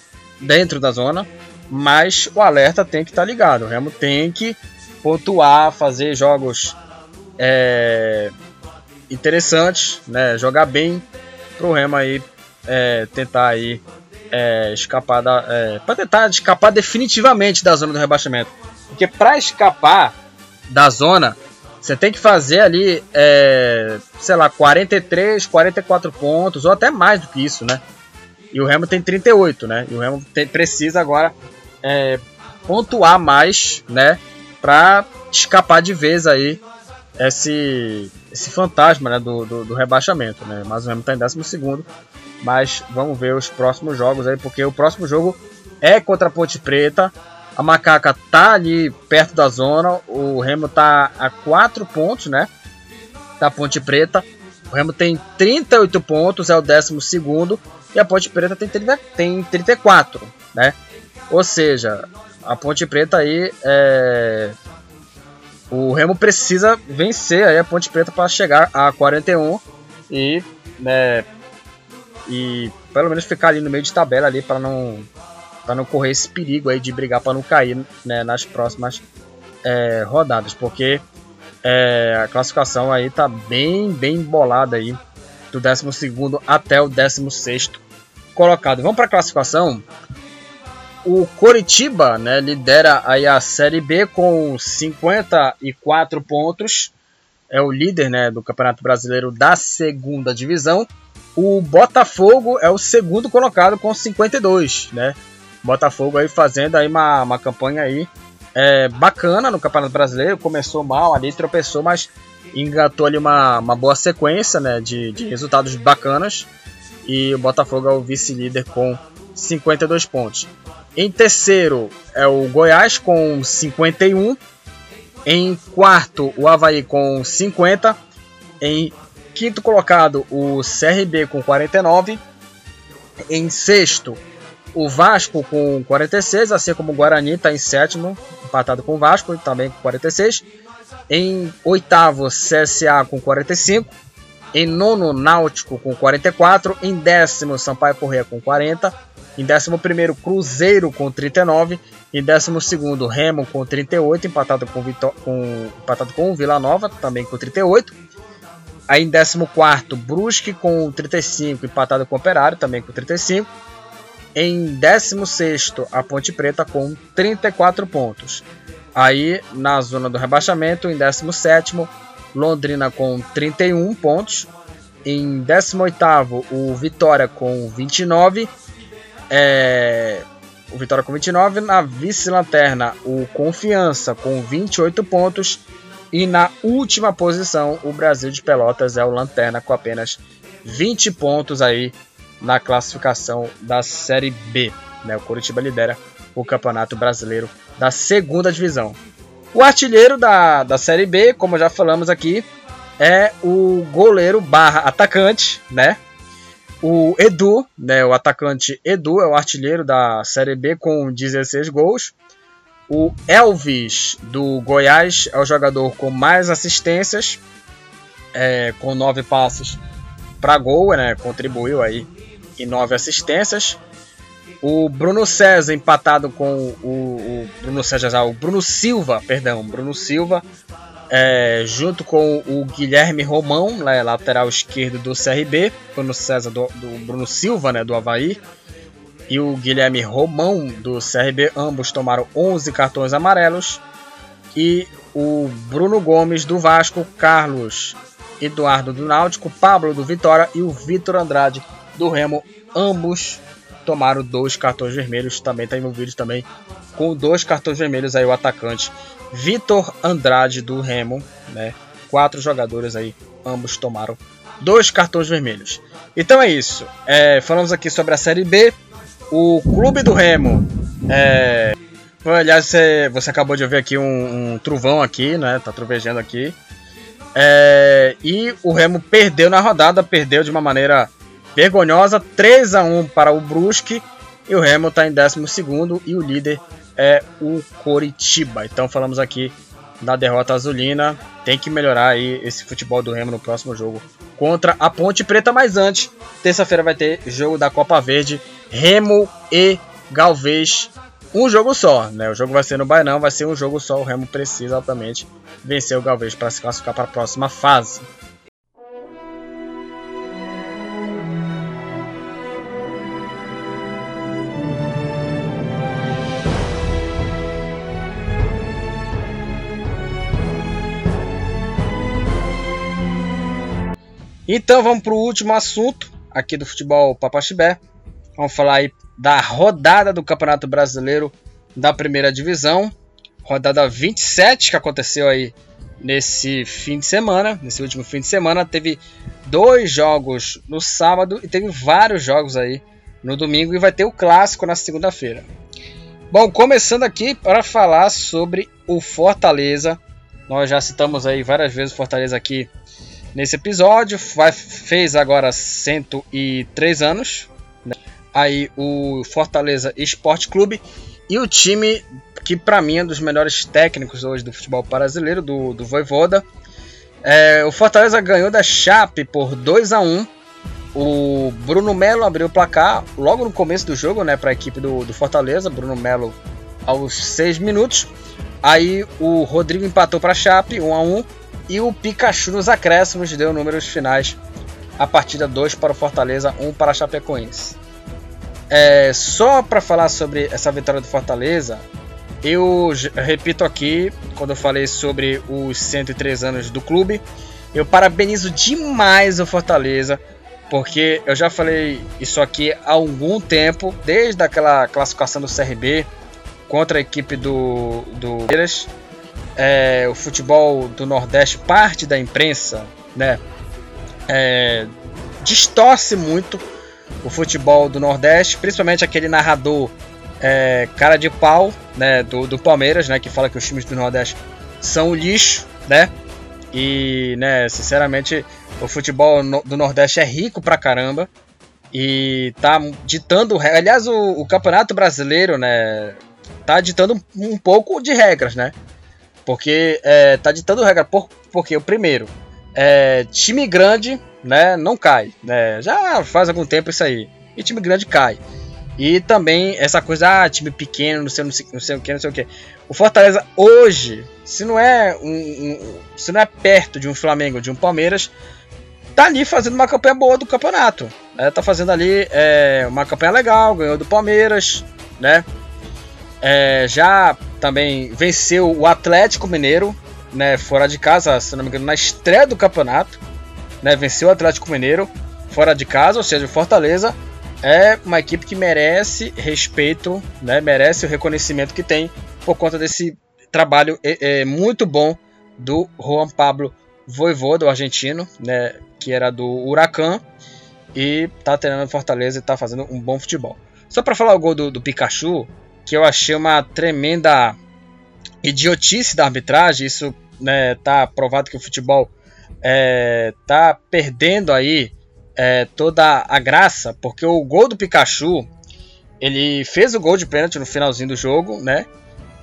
Speaker 1: dentro da zona, mas o alerta tem que estar tá ligado. O Remo tem que pontuar, fazer jogos é, interessantes, né, jogar bem pro Remo aí é, tentar aí é, escapar da, é, para tentar escapar definitivamente da zona do rebaixamento, porque para escapar da zona, você tem que fazer ali, é, sei lá, 43, 44 pontos, ou até mais do que isso, né? E o Remo tem 38, né? E o Remo tem, precisa agora é, pontuar mais, né? Pra escapar de vez aí esse, esse fantasma né, do, do, do rebaixamento, né? Mas o Remo tá em 12 mas vamos ver os próximos jogos aí, porque o próximo jogo é contra a Ponte Preta, a Macaca tá ali perto da zona. O Remo tá a 4 pontos, né? Da Ponte Preta. O Remo tem 38 pontos, é o 12 e a Ponte Preta tem, 30, tem 34, né? Ou seja, a Ponte Preta aí é... O Remo precisa vencer aí a Ponte Preta para chegar a 41 e, né, e pelo menos ficar ali no meio de tabela ali para não para não correr esse perigo aí de brigar para não cair né, nas próximas é, rodadas, porque é, a classificação aí tá bem, bem bolada aí do 12 até o 16 colocado. Vamos para a classificação. O Coritiba né, lidera aí a Série B com 54 pontos. É o líder né, do Campeonato Brasileiro da segunda divisão. O Botafogo é o segundo colocado com 52, né? Botafogo aí fazendo aí uma, uma campanha aí é, bacana no Campeonato Brasileiro. Começou mal ali, tropeçou, mas engatou ali uma, uma boa sequência né, de, de resultados bacanas. E o Botafogo é o vice-líder com 52 pontos. Em terceiro é o Goiás com 51. Em quarto, o Havaí com 50. Em quinto colocado, o CRB com 49. Em sexto, o Vasco com 46, assim como o Guarani está em sétimo, empatado com o Vasco, também com 46. Em oitavo, CSA com 45. Em nono, Náutico com 44. Em décimo, Sampaio Corrêa com 40. Em 11 Cruzeiro com 39. Em 12 Remo com 38, empatado com, Vitó com, empatado com Vila Nova, também com 38. Aí em 14 Brusque com 35, empatado com Operário, também com 35. Em 16 a Ponte Preta com 34 pontos. Aí na zona do rebaixamento, em 17 Londrina com 31 pontos. Em 18 o Vitória com 29. É, o Vitória com 29. Na vice-lanterna, o Confiança com 28 pontos. E na última posição, o Brasil de Pelotas é o Lanterna com apenas 20 pontos aí na classificação da Série B. Né? O Curitiba lidera o Campeonato Brasileiro da segunda divisão. O artilheiro da, da Série B, como já falamos aqui, é o goleiro barra atacante, né? O Edu, né, o atacante Edu é o artilheiro da Série B com 16 gols. O Elvis do Goiás é o jogador com mais assistências, é, com 9 passes para gol, né, contribuiu aí em 9 assistências. O Bruno César empatado com o, o Bruno César, o Bruno Silva, perdão, Bruno Silva é, junto com o Guilherme Romão, lateral esquerdo do CRB, Bruno César do, do, Bruno Silva, né, do Havaí, e o Guilherme Romão do CRB, ambos tomaram 11 cartões amarelos, e o Bruno Gomes do Vasco, Carlos Eduardo do Náutico, Pablo do Vitória e o Vitor Andrade do Remo, ambos tomaram dois cartões vermelhos, também está envolvido também com dois cartões vermelhos aí o atacante Vitor Andrade do Remo, né? Quatro jogadores aí, ambos tomaram dois cartões vermelhos. Então é isso. É, falamos aqui sobre a Série B. O Clube do Remo. É, aliás, você, você acabou de ouvir aqui um, um aqui, né? Tá trovejando aqui. É, e o Remo perdeu na rodada, perdeu de uma maneira vergonhosa, 3 a 1 para o Brusque. E o Remo está em 12 e o líder é o Coritiba. Então falamos aqui da derrota azulina. Tem que melhorar aí esse futebol do Remo no próximo jogo contra a Ponte Preta. Mas antes, terça-feira vai ter jogo da Copa Verde, Remo e Galvez. Um jogo só, né? O jogo vai ser no Bainão, vai ser um jogo só. O Remo precisa altamente vencer o Galvez para se classificar para a próxima fase. Então vamos para o último assunto aqui do futebol Papaxibé. Vamos falar aí da rodada do Campeonato Brasileiro da Primeira Divisão. Rodada 27 que aconteceu aí nesse fim de semana, nesse último fim de semana. Teve dois jogos no sábado e teve vários jogos aí no domingo e vai ter o clássico na segunda-feira. Bom, começando aqui para falar sobre o Fortaleza. Nós já citamos aí várias vezes o Fortaleza aqui nesse episódio. Vai, fez agora 103 anos. Né? Aí o Fortaleza Esporte Clube e o time que para mim é um dos melhores técnicos hoje do futebol brasileiro, do, do Voivoda. É, o Fortaleza ganhou da Chape por 2 a 1 O Bruno Melo abriu o placar logo no começo do jogo né, para a equipe do, do Fortaleza. Bruno Melo aos 6 minutos. Aí o Rodrigo empatou para a Chape 1 a 1 e o Pikachu nos acréscimos deu números finais. A partida 2 para o Fortaleza, 1 um para a Chapecoense. É, só para falar sobre essa vitória do Fortaleza, eu repito aqui, quando eu falei sobre os 103 anos do clube, eu parabenizo demais o Fortaleza, porque eu já falei isso aqui há algum tempo, desde aquela classificação do CRB contra a equipe do, do é, o futebol do Nordeste, parte da imprensa, né, é, distorce muito o futebol do Nordeste, principalmente aquele narrador é, cara de pau, né, do, do Palmeiras, né, que fala que os times do Nordeste são lixo, né, e, né, sinceramente, o futebol do Nordeste é rico pra caramba e tá ditando, aliás, o, o Campeonato Brasileiro, né, tá ditando um pouco de regras, né, porque é, tá ditando regra. Por, porque o primeiro, é, time grande né, não cai. Né? Já faz algum tempo isso aí. E time grande cai. E também essa coisa, ah, time pequeno, não sei, não sei, não sei o que, não sei o que. O Fortaleza hoje, se não é um, um, se não é perto de um Flamengo, de um Palmeiras, tá ali fazendo uma campanha boa do campeonato. Né? Tá fazendo ali é, uma campanha legal, ganhou do Palmeiras, né? É, já também venceu o Atlético Mineiro, né? Fora de casa, se não me engano, na estreia do campeonato, né? Venceu o Atlético Mineiro fora de casa, ou seja, o Fortaleza é uma equipe que merece respeito, né? Merece o reconhecimento que tem por conta desse trabalho é, é, muito bom do Juan Pablo Voivoda, do argentino, né? Que era do Huracan e tá treinando Fortaleza e tá fazendo um bom futebol. Só para falar o gol do, do Pikachu, que eu achei uma tremenda idiotice da arbitragem, isso né, tá provado que o futebol é, tá perdendo aí é, toda a graça, porque o gol do Pikachu, ele fez o gol de pênalti no finalzinho do jogo, né?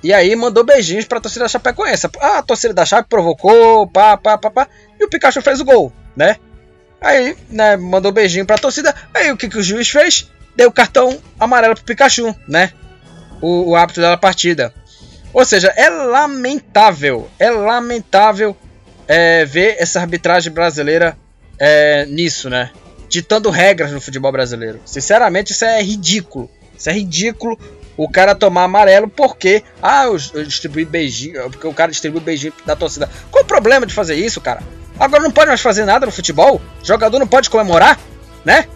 Speaker 1: E aí mandou beijinhos pra torcida da Chapecoense. Ah, a torcida da Chape provocou, pá, pá, pá, pá, e o Pikachu fez o gol, né? Aí, né, mandou beijinho pra torcida. Aí o que, que o juiz fez? Deu cartão amarelo pro Pikachu, né? O, o árbitro da partida. Ou seja, é lamentável, é lamentável é, ver essa arbitragem brasileira é, nisso, né? Ditando regras no futebol brasileiro. Sinceramente, isso é ridículo. Isso é ridículo o cara tomar amarelo porque ah, eu, distribuí beijinho, porque o cara distribui beijinho da torcida. Qual o problema de fazer isso, cara? Agora não pode mais fazer nada no futebol? O jogador não pode comemorar, né?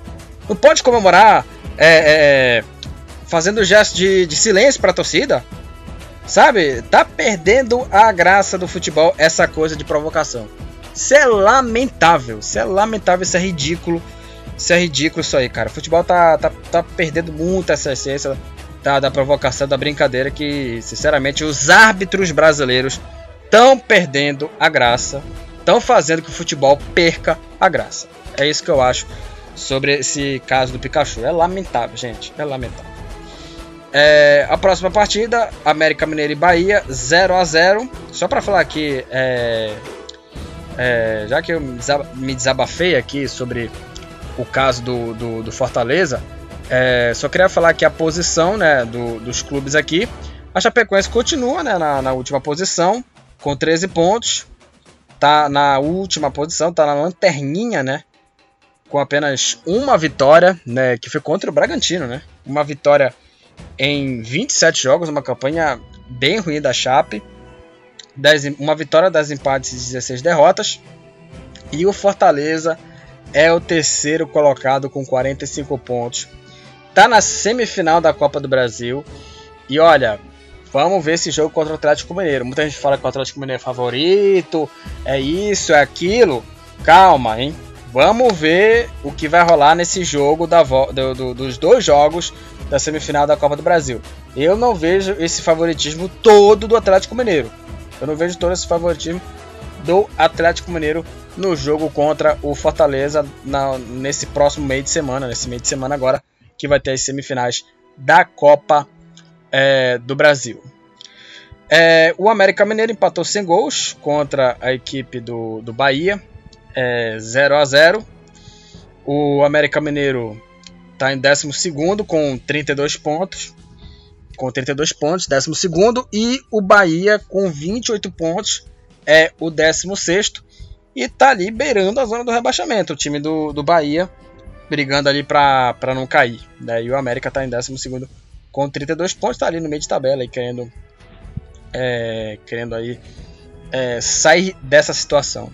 Speaker 1: Não pode comemorar é, é, fazendo gesto de, de silêncio para a torcida. Sabe? Tá perdendo a graça do futebol essa coisa de provocação. Isso é lamentável. Isso é lamentável, isso é ridículo. Isso é ridículo isso aí, cara. O futebol tá, tá, tá perdendo muito essa essência da, da provocação, da brincadeira que, sinceramente, os árbitros brasileiros estão perdendo a graça. Estão fazendo que o futebol perca a graça. É isso que eu acho sobre esse caso do Pikachu. É lamentável, gente. É lamentável. É, a próxima partida, América Mineiro e Bahia, 0 a 0 Só para falar aqui, é, é, já que eu me desabafei aqui sobre o caso do, do, do Fortaleza, é, só queria falar que a posição né, do, dos clubes aqui, a Chapecoense continua né, na, na, última posição, com 13 pontos, tá na última posição, tá na lanterninha, né? Com apenas uma vitória, né? Que foi contra o Bragantino, né? Uma vitória em 27 jogos, uma campanha bem ruim da Chape. uma vitória, 10 empates e 16 derrotas. E o Fortaleza é o terceiro colocado com 45 pontos. Tá na semifinal da Copa do Brasil. E olha, vamos ver esse jogo contra o Atlético Mineiro. Muita gente fala que o Atlético Mineiro é favorito, é isso, é aquilo. Calma, hein? Vamos ver o que vai rolar nesse jogo da do, do, dos dois jogos da semifinal da Copa do Brasil. Eu não vejo esse favoritismo todo do Atlético Mineiro. Eu não vejo todo esse favoritismo do Atlético Mineiro no jogo contra o Fortaleza na, nesse próximo meio de semana, nesse meio de semana agora que vai ter as semifinais da Copa é, do Brasil. É, o América Mineiro empatou sem gols contra a equipe do, do Bahia, é, 0 a 0 O América Mineiro está em 12 com 32 pontos. Com 32 pontos, 12 e o Bahia com 28 pontos é o 16 e está ali beirando a zona do rebaixamento. O time do, do Bahia brigando ali para não cair. Né? E o América está em 12 com 32 pontos, está ali no meio de tabela e querendo, é, querendo aí é, sair dessa situação.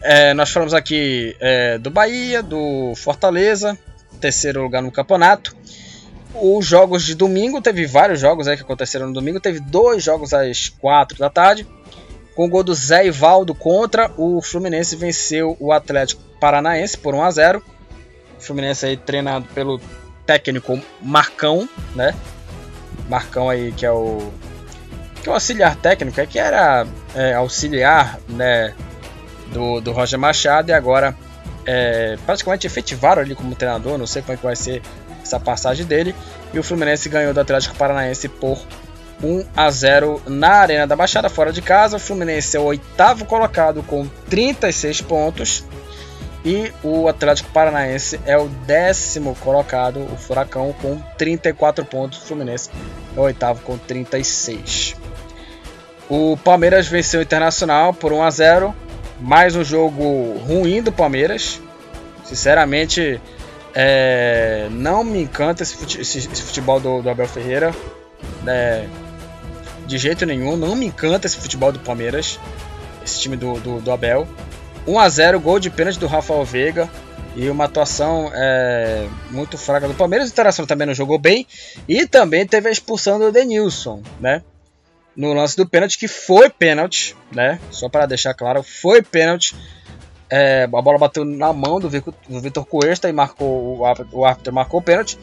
Speaker 1: É, nós falamos aqui é, do Bahia, do Fortaleza, terceiro lugar no campeonato. Os jogos de domingo, teve vários jogos aí que aconteceram no domingo. Teve dois jogos às 4 da tarde. Com o gol do Zé Ivaldo contra, o Fluminense venceu o Atlético Paranaense por 1 a 0 O Fluminense aí treinado pelo técnico Marcão, né? Marcão aí que é o que é o auxiliar técnico, é que era é, auxiliar, né, do, do Roger Machado e agora é, praticamente efetivaram ele como treinador. Não sei como é que vai ser essa passagem dele. E o Fluminense ganhou do Atlético Paranaense por 1 a 0 na Arena da Baixada, fora de casa. O Fluminense é o oitavo colocado com 36 pontos. E o Atlético Paranaense é o décimo colocado, o Furacão, com 34 pontos. O Fluminense é o oitavo com 36. O Palmeiras venceu o Internacional por 1 a 0. Mais um jogo ruim do Palmeiras. Sinceramente, é, não me encanta esse, fute, esse, esse futebol do, do, Abel Ferreira. É, de jeito nenhum, não me encanta esse futebol do Palmeiras. Esse time do, do, do Abel. 1 a 0 gol de pênalti do Rafael Veiga. E uma atuação é, muito fraca do Palmeiras. O Internacional também não jogou bem. E também teve a expulsão do Denilson, né? No lance do pênalti, que foi pênalti, né? Só para deixar claro, foi pênalti. É, a bola bateu na mão do Vitor Cuesta e marcou, o árbitro, marcou o pênalti.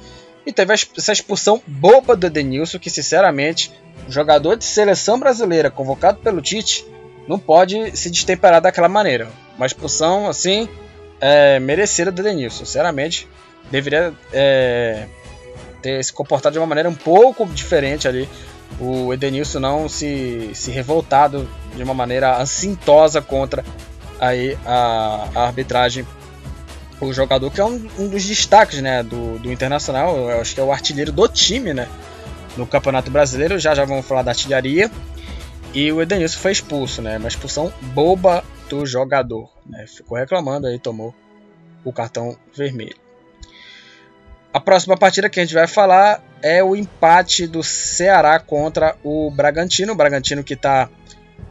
Speaker 1: E teve essa expulsão boba do Denilson, que sinceramente, um jogador de seleção brasileira convocado pelo Tite não pode se destemperar daquela maneira. Uma expulsão assim é, merecida do Denilson. Sinceramente, deveria é, ter se comportado de uma maneira um pouco diferente ali. O Edenilson não se, se revoltado de uma maneira assintosa contra aí a, a arbitragem. O jogador que é um, um dos destaques né, do, do Internacional, eu acho que é o artilheiro do time né, no Campeonato Brasileiro. Já já vamos falar da artilharia. E o Edenilson foi expulso, né? Uma expulsão boba do jogador. Né? Ficou reclamando aí, tomou o cartão vermelho. A próxima partida que a gente vai falar é o empate do Ceará contra o Bragantino. O Bragantino que está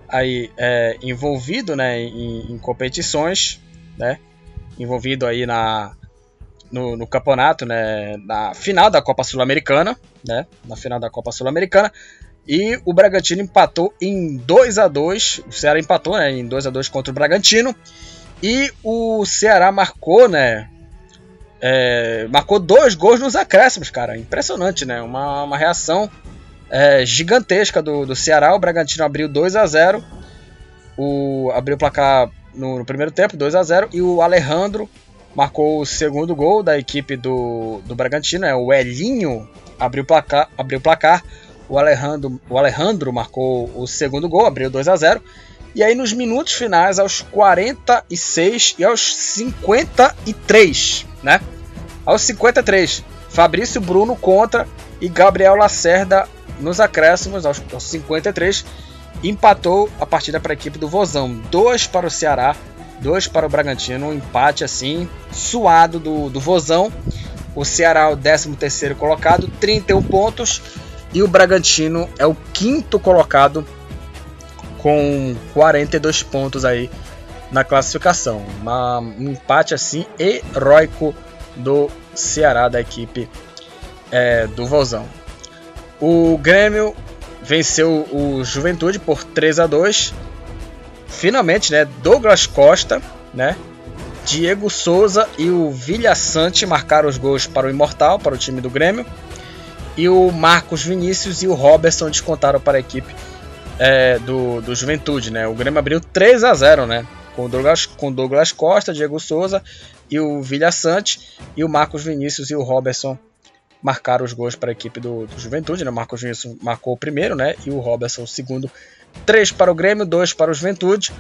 Speaker 1: aí é, envolvido né, em, em, competições, né? Envolvido aí na, no, no, campeonato, né? Na final da Copa Sul-Americana, né? Na final da Copa Sul-Americana. E o Bragantino empatou em 2 a 2 O Ceará empatou né, em 2 a 2 contra o Bragantino. E o Ceará marcou, né? É, marcou dois gols nos acréscimos, cara. Impressionante, né? Uma, uma reação é, gigantesca do, do Ceará. O Bragantino abriu 2 a 0 o, Abriu o placar no, no primeiro tempo, 2 a 0 E o Alejandro marcou o segundo gol da equipe do, do Bragantino. É, o Elinho abriu o placar. Abriu o placar o Alejandro, o Alejandro marcou o segundo gol, abriu 2 a 0. E aí nos minutos finais, aos 46 e aos 53, né? Aos 53, Fabrício Bruno contra e Gabriel Lacerda nos acréscimos aos, aos 53 empatou a partida para a equipe do Vozão. Dois para o Ceará, dois para o Bragantino, um empate assim suado do, do Vozão. O Ceará, o 13 terceiro colocado, 31 pontos. E o Bragantino é o quinto colocado com 42 pontos aí na classificação. Um empate assim heróico do Ceará, da equipe é, do Vozão. O Grêmio venceu o Juventude por 3 a 2 Finalmente, né, Douglas Costa, né, Diego Souza e o Vilha Sante marcaram os gols para o Imortal, para o time do Grêmio e o Marcos Vinícius e o Robertson descontaram para a equipe é, do, do Juventude, né? O Grêmio abriu 3 a 0, né? Com Douglas, com Douglas Costa, Diego Souza e o Vilha Sante e o Marcos Vinícius e o Robertson marcaram os gols para a equipe do, do Juventude, né? O Marcos Vinícius marcou o primeiro, né? E o Robertson o segundo. 3 para o Grêmio, 2 para o Juventude.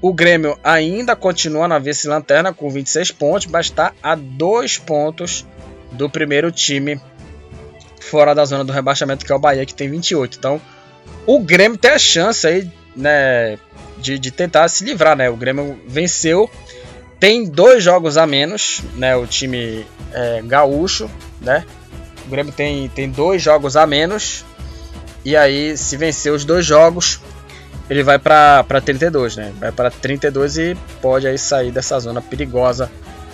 Speaker 1: O Grêmio ainda continua na vice-lanterna com 26 pontos, mas está a 2 pontos do primeiro time fora da zona do rebaixamento, que é o Bahia, que tem 28. Então, o Grêmio tem a chance aí, né, de, de tentar se livrar, né? O Grêmio venceu, tem dois jogos a menos, né? O time é, gaúcho, né? O Grêmio tem, tem dois jogos a menos. E aí, se vencer os dois jogos, ele vai para 32, né? Vai para 32 e pode aí sair dessa zona perigosa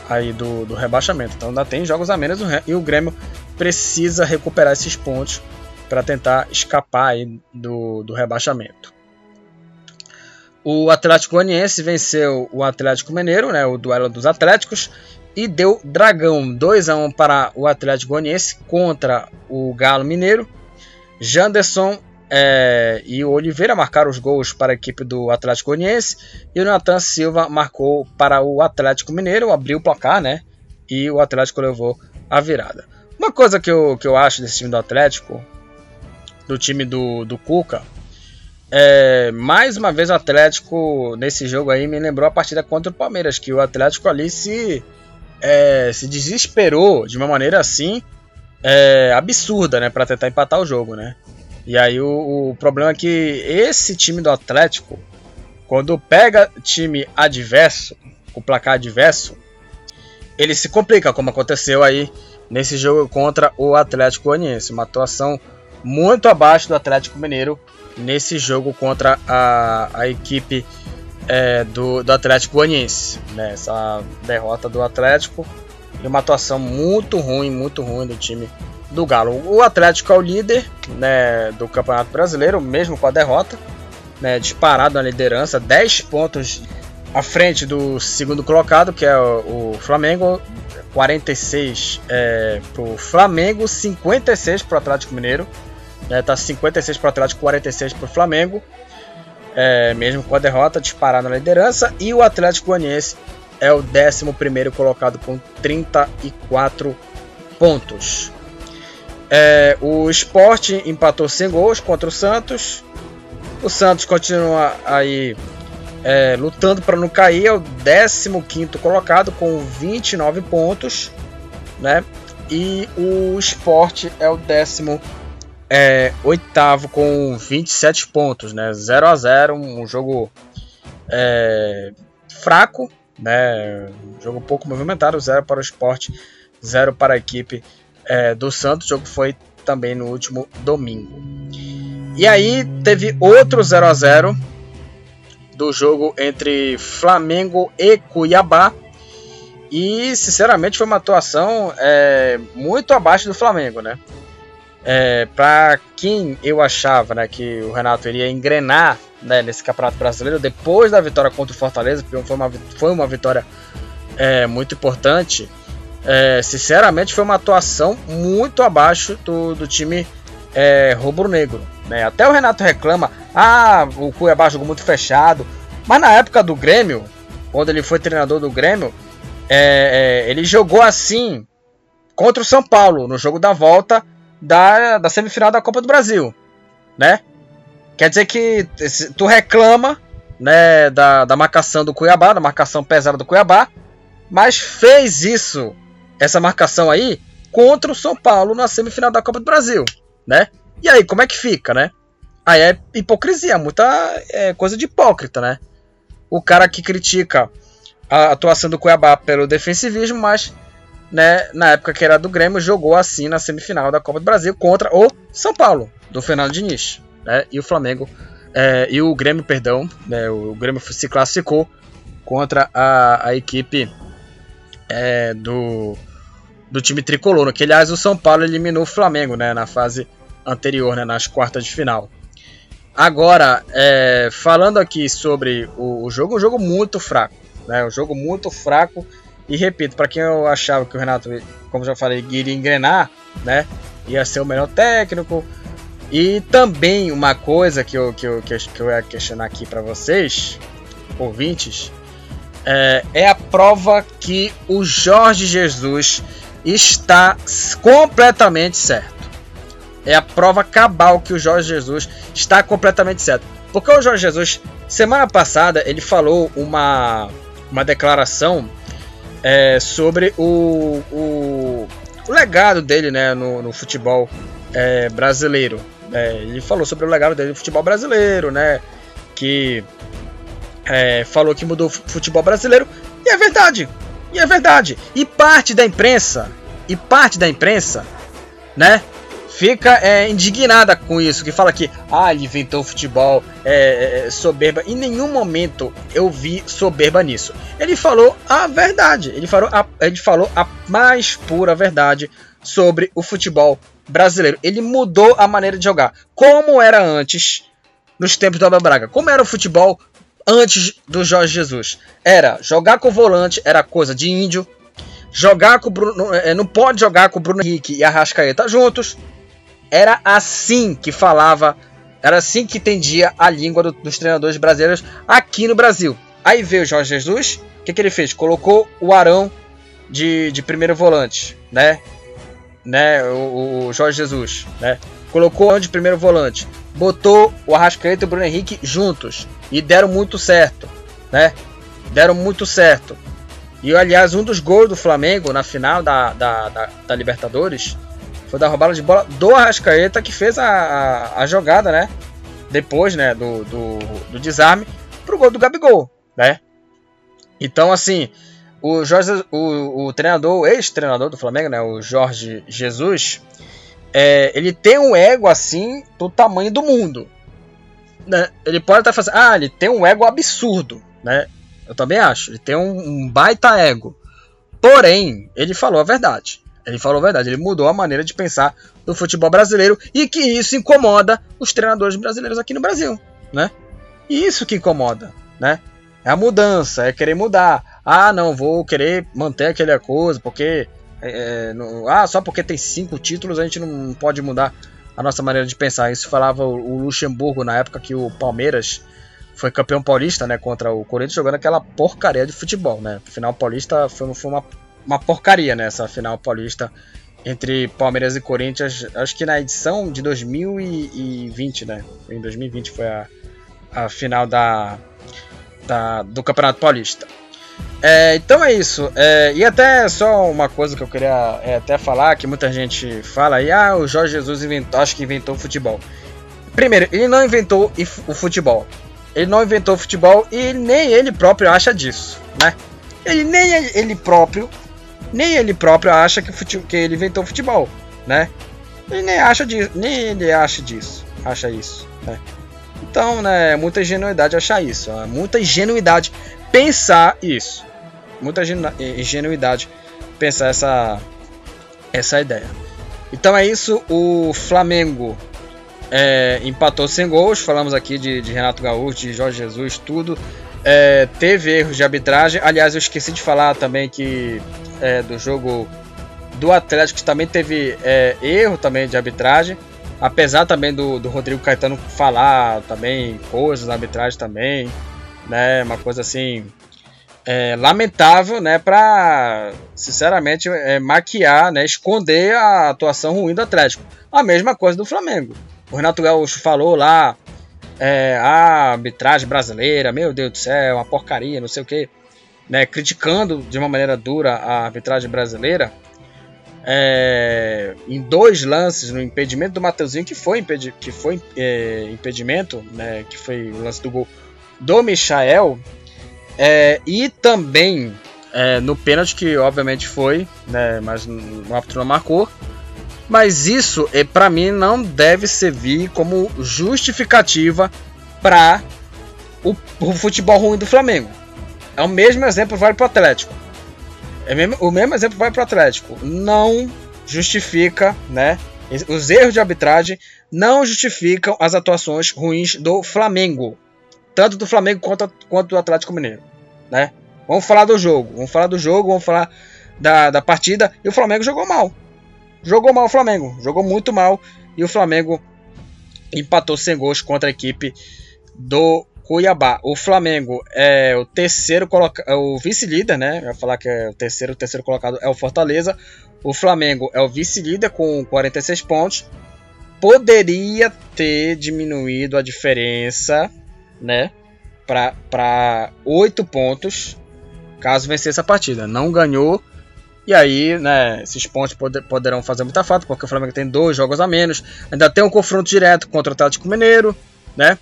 Speaker 1: aí do, do rebaixamento. Então ainda tem jogos a menos e o Grêmio precisa recuperar esses pontos para tentar escapar aí do, do rebaixamento. O Atlético Goianiense venceu o Atlético Mineiro, né, o duelo dos Atléticos, e deu dragão 2 a 1 para o Atlético Goianiense contra o Galo Mineiro. Janderson é, e o Oliveira marcaram os gols para a equipe do Atlético Goianiense e o Natan Silva marcou para o Atlético Mineiro, abriu o placar, né? E o Atlético levou a virada. Uma coisa que eu, que eu acho desse time do Atlético, do time do, do Cuca, é, mais uma vez o Atlético nesse jogo aí me lembrou a partida contra o Palmeiras, que o Atlético ali se, é, se desesperou de uma maneira assim é, absurda, né, para tentar empatar o jogo, né? E aí o, o, problema é que esse time do Atlético, quando pega time adverso, o placar adverso, ele se complica, como aconteceu aí nesse jogo contra o Atlético Goianiense, uma atuação muito abaixo do Atlético Mineiro nesse jogo contra a, a equipe é, do, do Atlético Goianiense. Né? Essa derrota do Atlético e uma atuação muito ruim, muito ruim do time do Galo. O Atlético é o líder né, do Campeonato Brasileiro, mesmo com a derrota, né, disparado na liderança, 10 pontos à frente do segundo colocado, que é o, o Flamengo, 46 é, para o Flamengo, 56 para o Atlético Mineiro. Né, tá 56 para o Atlético, 46 para o Flamengo. É, mesmo com a derrota, disparado na liderança. E o Atlético Goianiense é o 11 colocado com 34 pontos. É, o Sport empatou sem gols contra o Santos. O Santos continua aí é, lutando para não cair, é o 15 colocado com 29 pontos. Né? E o Sport é o 18 é, oitavo com 27 pontos, né? 0 a 0 um jogo é, fraco, né? Um jogo pouco movimentado, 0 para o esporte, 0 para a equipe é, do Santos. O jogo foi também no último domingo. E aí teve outro 0 a 0 do jogo entre Flamengo e Cuiabá. E sinceramente foi uma atuação é, muito abaixo do Flamengo, né? É, para quem eu achava né, que o Renato iria engrenar né, nesse Campeonato Brasileiro depois da vitória contra o Fortaleza, porque foi uma, foi uma vitória é, muito importante. É, sinceramente, foi uma atuação muito abaixo do, do time é, rubro-negro. Né? Até o Renato reclama: ah, o Cuiabá jogou muito fechado. Mas na época do Grêmio, quando ele foi treinador do Grêmio, é, é ele jogou assim contra o São Paulo no jogo da volta da, da semifinal da Copa do Brasil, né? Quer dizer que tu reclama, né, da, da marcação do Cuiabá, da marcação pesada do Cuiabá, mas fez isso, essa marcação aí, contra o São Paulo na semifinal da Copa do Brasil, né? E aí, como é que fica, né? Aí é hipocrisia, muita é, coisa de hipócrita, né? O cara que critica a atuação do Cuiabá pelo defensivismo, mas né, na época que era do Grêmio, jogou assim na semifinal da Copa do Brasil contra o São Paulo, do Fernando Diniz. Né, e o Flamengo, é, e o Grêmio, perdão, né, o Grêmio se classificou contra a, a equipe é, do, do time tricolor. Que aliás o São Paulo eliminou o Flamengo né, na fase anterior, né, nas quartas de final. Agora, é, falando aqui sobre o, o, jogo, um jogo muito fraco. Né, um jogo muito fraco e repito, para quem eu achava que o Renato, como já falei, iria engrenar, né? Ia ser o melhor técnico. E também uma coisa que eu, que eu, que eu ia questionar aqui para vocês, ouvintes, é, é a prova que o Jorge Jesus está completamente certo. É a prova cabal que o Jorge Jesus está completamente certo. Porque o Jorge Jesus, semana passada, ele falou uma, uma declaração é, sobre o, o, o, legado dele né, no, no futebol é, brasileiro. É, ele falou sobre o legado dele no futebol brasileiro, né? Que é, falou que mudou o futebol brasileiro. E é verdade. E é verdade. E parte da imprensa, e parte da imprensa, né? Fica é, indignada com isso, que fala que ah, ele inventou o futebol é, é, soberba. Em nenhum momento eu vi soberba nisso. Ele falou a verdade, ele falou a, ele falou a mais pura verdade sobre o futebol brasileiro. Ele mudou a maneira de jogar. Como era antes, nos tempos do Abel Braga. Como era o futebol antes do Jorge Jesus? Era jogar com o volante, era coisa de índio. Jogar com o Bruno, é, não pode jogar com o Bruno Henrique e a Rascaeta juntos. Era assim que falava, era assim que entendia a língua do, dos treinadores brasileiros aqui no Brasil. Aí veio o Jorge Jesus, o que, que ele fez? Colocou o Arão de, de primeiro volante, né? né? O, o Jorge Jesus, né? Colocou o Arão de primeiro volante. botou o Arrascaeta e o Bruno Henrique juntos e deram muito certo, né? Deram muito certo. E aliás, um dos gols do Flamengo na final da, da, da, da Libertadores foi da roubada de bola do Arrascaeta que fez a, a, a jogada, né? Depois, né, do, do, do desarme pro gol do Gabigol, né? Então, assim, o Jorge, o, o treinador, ex-treinador do Flamengo, né, o Jorge Jesus, é, ele tem um ego assim do tamanho do mundo. Né? Ele pode estar fazendo, ah, ele tem um ego absurdo, né? Eu também acho. Ele tem um, um baita ego. Porém, ele falou a verdade. Ele falou a verdade. Ele mudou a maneira de pensar do futebol brasileiro e que isso incomoda os treinadores brasileiros aqui no Brasil, né? E isso que incomoda, né? É a mudança, é querer mudar. Ah, não, vou querer manter aquela coisa, porque. É, não, ah, só porque tem cinco títulos a gente não pode mudar a nossa maneira de pensar. Isso falava o, o Luxemburgo na época que o Palmeiras foi campeão paulista, né, contra o Corinthians, jogando aquela porcaria de futebol, né? Final paulista foi, foi uma, uma porcaria, né? Essa final paulista entre Palmeiras e Corinthians, acho que na edição de 2020, né? Em 2020 foi a, a final da, da, do Campeonato Paulista. É, então é isso. É, e até só uma coisa que eu queria é, até falar, que muita gente fala aí, ah, o Jorge Jesus inventou, acho que inventou o futebol. Primeiro, ele não inventou o futebol. Ele não inventou o futebol e nem ele próprio acha disso, né? Ele nem ele próprio, nem ele próprio acha que, fute, que ele inventou o futebol, né? Ele nem acha disso, nem ele acha disso, acha isso, né? Então, né, muita ingenuidade achar isso. Muita ingenuidade pensar isso. Muita ingenuidade pensar essa, essa ideia. Então é isso. O Flamengo é, empatou sem gols. Falamos aqui de, de, Renato Gaúcho, de Jorge Jesus, tudo. É, teve erros de arbitragem. Aliás, eu esqueci de falar também que é, do jogo do Atlético também teve é, erro também de arbitragem. Apesar também do, do Rodrigo Caetano falar também coisas na arbitragem também, né? Uma coisa assim é, lamentável, né? Para sinceramente é, maquiar, né? Esconder a atuação ruim do Atlético. A mesma coisa do Flamengo. O Renato Gaúcho falou lá, é, a arbitragem brasileira, meu Deus do céu, uma porcaria, não sei o que, né? Criticando de uma maneira dura a arbitragem brasileira é, em dois lances no impedimento do Mateuzinho, que foi, impedi que foi é, impedimento, né, que foi o lance do gol do Michael, é, e também é, no pênalti, que obviamente foi, né, mas o árbitro não marcou. Mas isso, é, para mim, não deve servir como justificativa para o, o futebol ruim do Flamengo. É o mesmo exemplo vale para o Atlético. É mesmo, o mesmo exemplo vai para o Atlético. Não justifica, né? Os erros de arbitragem não justificam as atuações ruins do Flamengo. Tanto do Flamengo quanto, quanto do Atlético Mineiro. Né? Vamos falar do jogo. Vamos falar do jogo, vamos falar da, da partida. E o Flamengo jogou mal. Jogou mal o Flamengo. Jogou muito mal. E o Flamengo empatou sem gols contra a equipe do Cuiabá. O Flamengo é o terceiro colocado, é o vice-líder, né? Eu ia falar que é o terceiro, o terceiro colocado é o Fortaleza. O Flamengo é o vice-líder com 46 pontos. Poderia ter diminuído a diferença, né? Para 8 pontos, caso vencesse a partida. Não ganhou. E aí, né, esses pontos poderão fazer muita falta, porque o Flamengo tem dois jogos a menos. Ainda tem um confronto direto contra o Atlético Mineiro, né?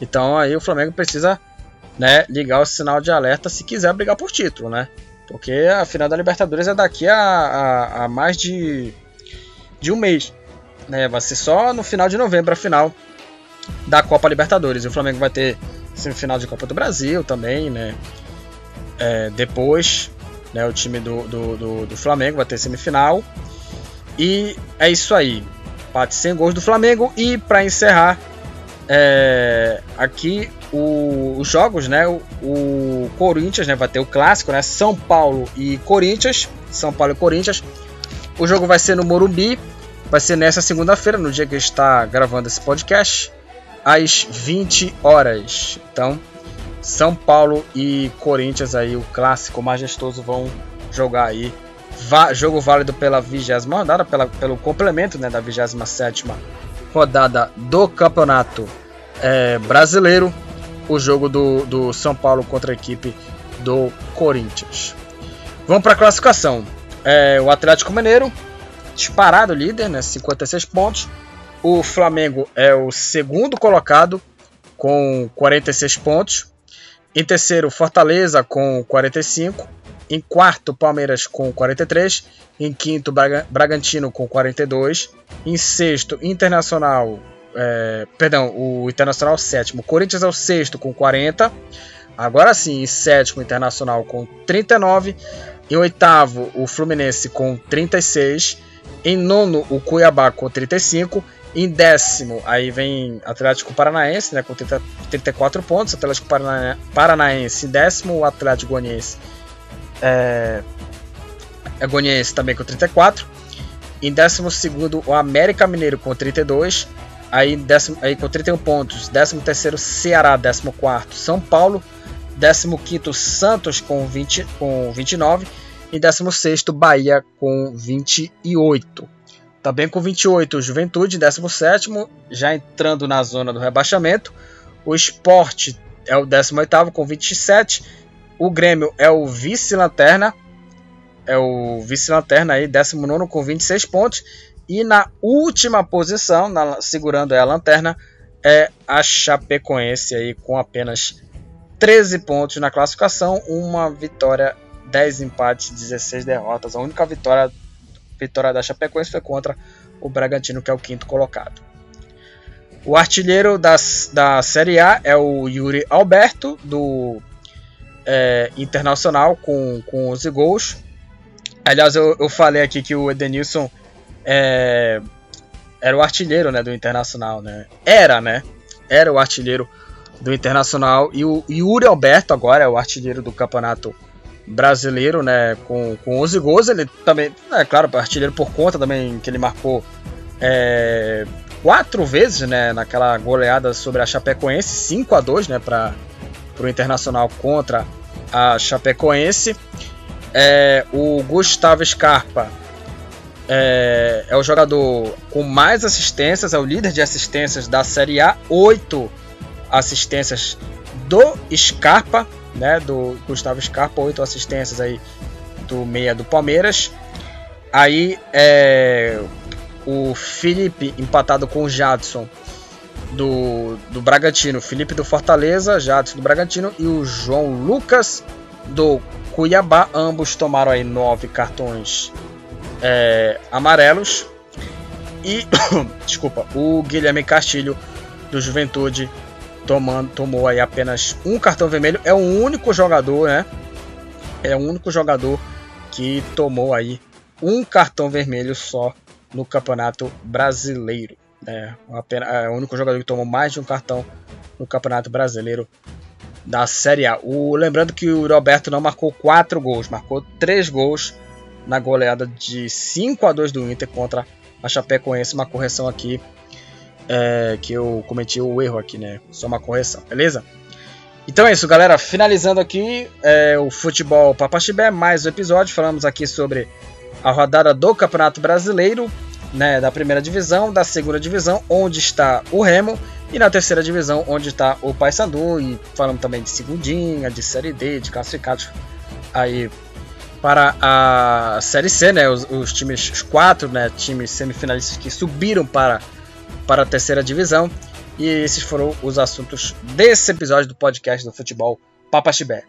Speaker 1: Então aí o Flamengo precisa né, ligar o sinal de alerta se quiser brigar por título, né? Porque a final da Libertadores é daqui a, a, a mais de, de um mês. Né? Vai ser só no final de novembro a final da Copa Libertadores. E o Flamengo vai ter semifinal de Copa do Brasil também, né? É, depois, né, o time do, do, do, do, Flamengo vai ter semifinal. E é isso aí. Bate sem gols do Flamengo. E para encerrar, é, aqui o, os jogos, né? O, o, Corinthians, né? Vai ter o clássico, né? São Paulo e Corinthians. São Paulo e Corinthians. O jogo vai ser no Morumbi. Vai ser nessa segunda-feira, no dia que está gravando esse podcast, às 20 horas. Então, São Paulo e Corinthians aí, o clássico majestoso, vão jogar aí. Va jogo válido pela vigésima rodada, pela, pelo complemento né, da 27 rodada do Campeonato é, Brasileiro, o jogo do, do São Paulo contra a equipe do Corinthians. Vamos para a classificação. É, o Atlético Mineiro, disparado líder, né, 56 pontos. O Flamengo é o segundo colocado com 46 pontos. Em terceiro, Fortaleza com 45. Em quarto, Palmeiras com 43. Em quinto, Bragantino com 42. Em sexto, Internacional. É, perdão, o Internacional sétimo. Corinthians é o sexto com 40. Agora sim, em sétimo, Internacional com 39. Em oitavo, o Fluminense com 36. Em nono, o Cuiabá com 35. Em décimo, aí vem Atlético Paranaense, né, com 30, 34 pontos. Atlético Paranaense em décimo, o Atlético Goianiense é, Goianiense também com 34. Em décimo segundo, o América Mineiro com 32. Aí, décimo, aí com 31 pontos. Décimo terceiro, Ceará. Décimo quarto, São Paulo. Décimo quinto, Santos com, 20, com 29. E décimo sexto, Bahia com 28. Também com 28, Juventude, 17, já entrando na zona do rebaixamento. O Esporte é o 18 com 27. O Grêmio é o vice-lanterna. É o vice-lanterna aí, 19 com 26 pontos. E na última posição, na, segurando a lanterna, é a Chapecoense aí com apenas 13 pontos na classificação, uma vitória, 10 empates, 16 derrotas. A única vitória vitória da Chapecoense foi contra o Bragantino, que é o quinto colocado. O artilheiro das, da Série A é o Yuri Alberto, do é, Internacional, com, com 11 gols. Aliás, eu, eu falei aqui que o Edenilson é, era o artilheiro né, do Internacional. Né? Era, né? Era o artilheiro do Internacional. E o Yuri Alberto agora é o artilheiro do Campeonato brasileiro, né, com, com 11 gols, ele também, é claro, artilheiro por conta também que ele marcou é, quatro vezes, né, naquela goleada sobre a Chapecoense, 5 a 2 né, para o Internacional contra a Chapecoense. É, o Gustavo Scarpa é, é, o jogador com mais assistências, é o líder de assistências da Série A, 8 assistências do Scarpa né, do Gustavo Scarpa, oito assistências aí do meia do Palmeiras. Aí é, o Felipe empatado com o Jadson do, do Bragantino, Felipe do Fortaleza, Jadson do Bragantino e o João Lucas do Cuiabá. Ambos tomaram aí nove cartões é, amarelos. E, [COUGHS] desculpa, o Guilherme Castilho do Juventude tomando, tomou aí apenas um cartão vermelho. É o único jogador, né? É o único jogador que tomou aí um cartão vermelho só no Campeonato Brasileiro. Né? É o único jogador que tomou mais de um cartão no Campeonato Brasileiro da Série A. O, lembrando que o Roberto não marcou 4 gols, marcou 3 gols na goleada de 5 a 2 do Inter contra a Chapecoense. Uma correção aqui é, que eu cometi o erro aqui, né? Só uma correção, beleza? Então é isso, galera. Finalizando aqui é, o futebol Papaxibé, mais um episódio. Falamos aqui sobre a rodada do Campeonato Brasileiro, né, da primeira divisão, da segunda divisão, onde está o Remo, e na terceira divisão, onde está o Paysandu. E falamos também de segundinha, de série D, de classificados aí para a série C, né? Os, os times, os quatro, né, times semifinalistas que subiram para para a terceira divisão. E esses foram os assuntos desse episódio do podcast do Futebol Papaxibé.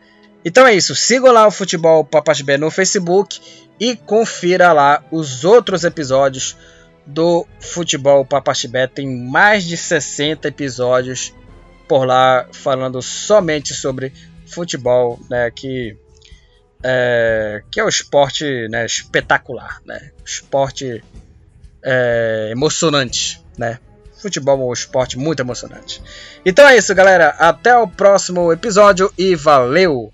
Speaker 1: Então é isso, sigam lá o Futebol Papaxibé no Facebook e confira lá os outros episódios do Futebol Papaxibé. Tem mais de 60 episódios por lá falando somente sobre futebol, né, que é, que é o esporte né, espetacular, né, esporte é, emocionante, né? Futebol é um esporte muito emocionante. Então é isso, galera. Até o próximo episódio e valeu!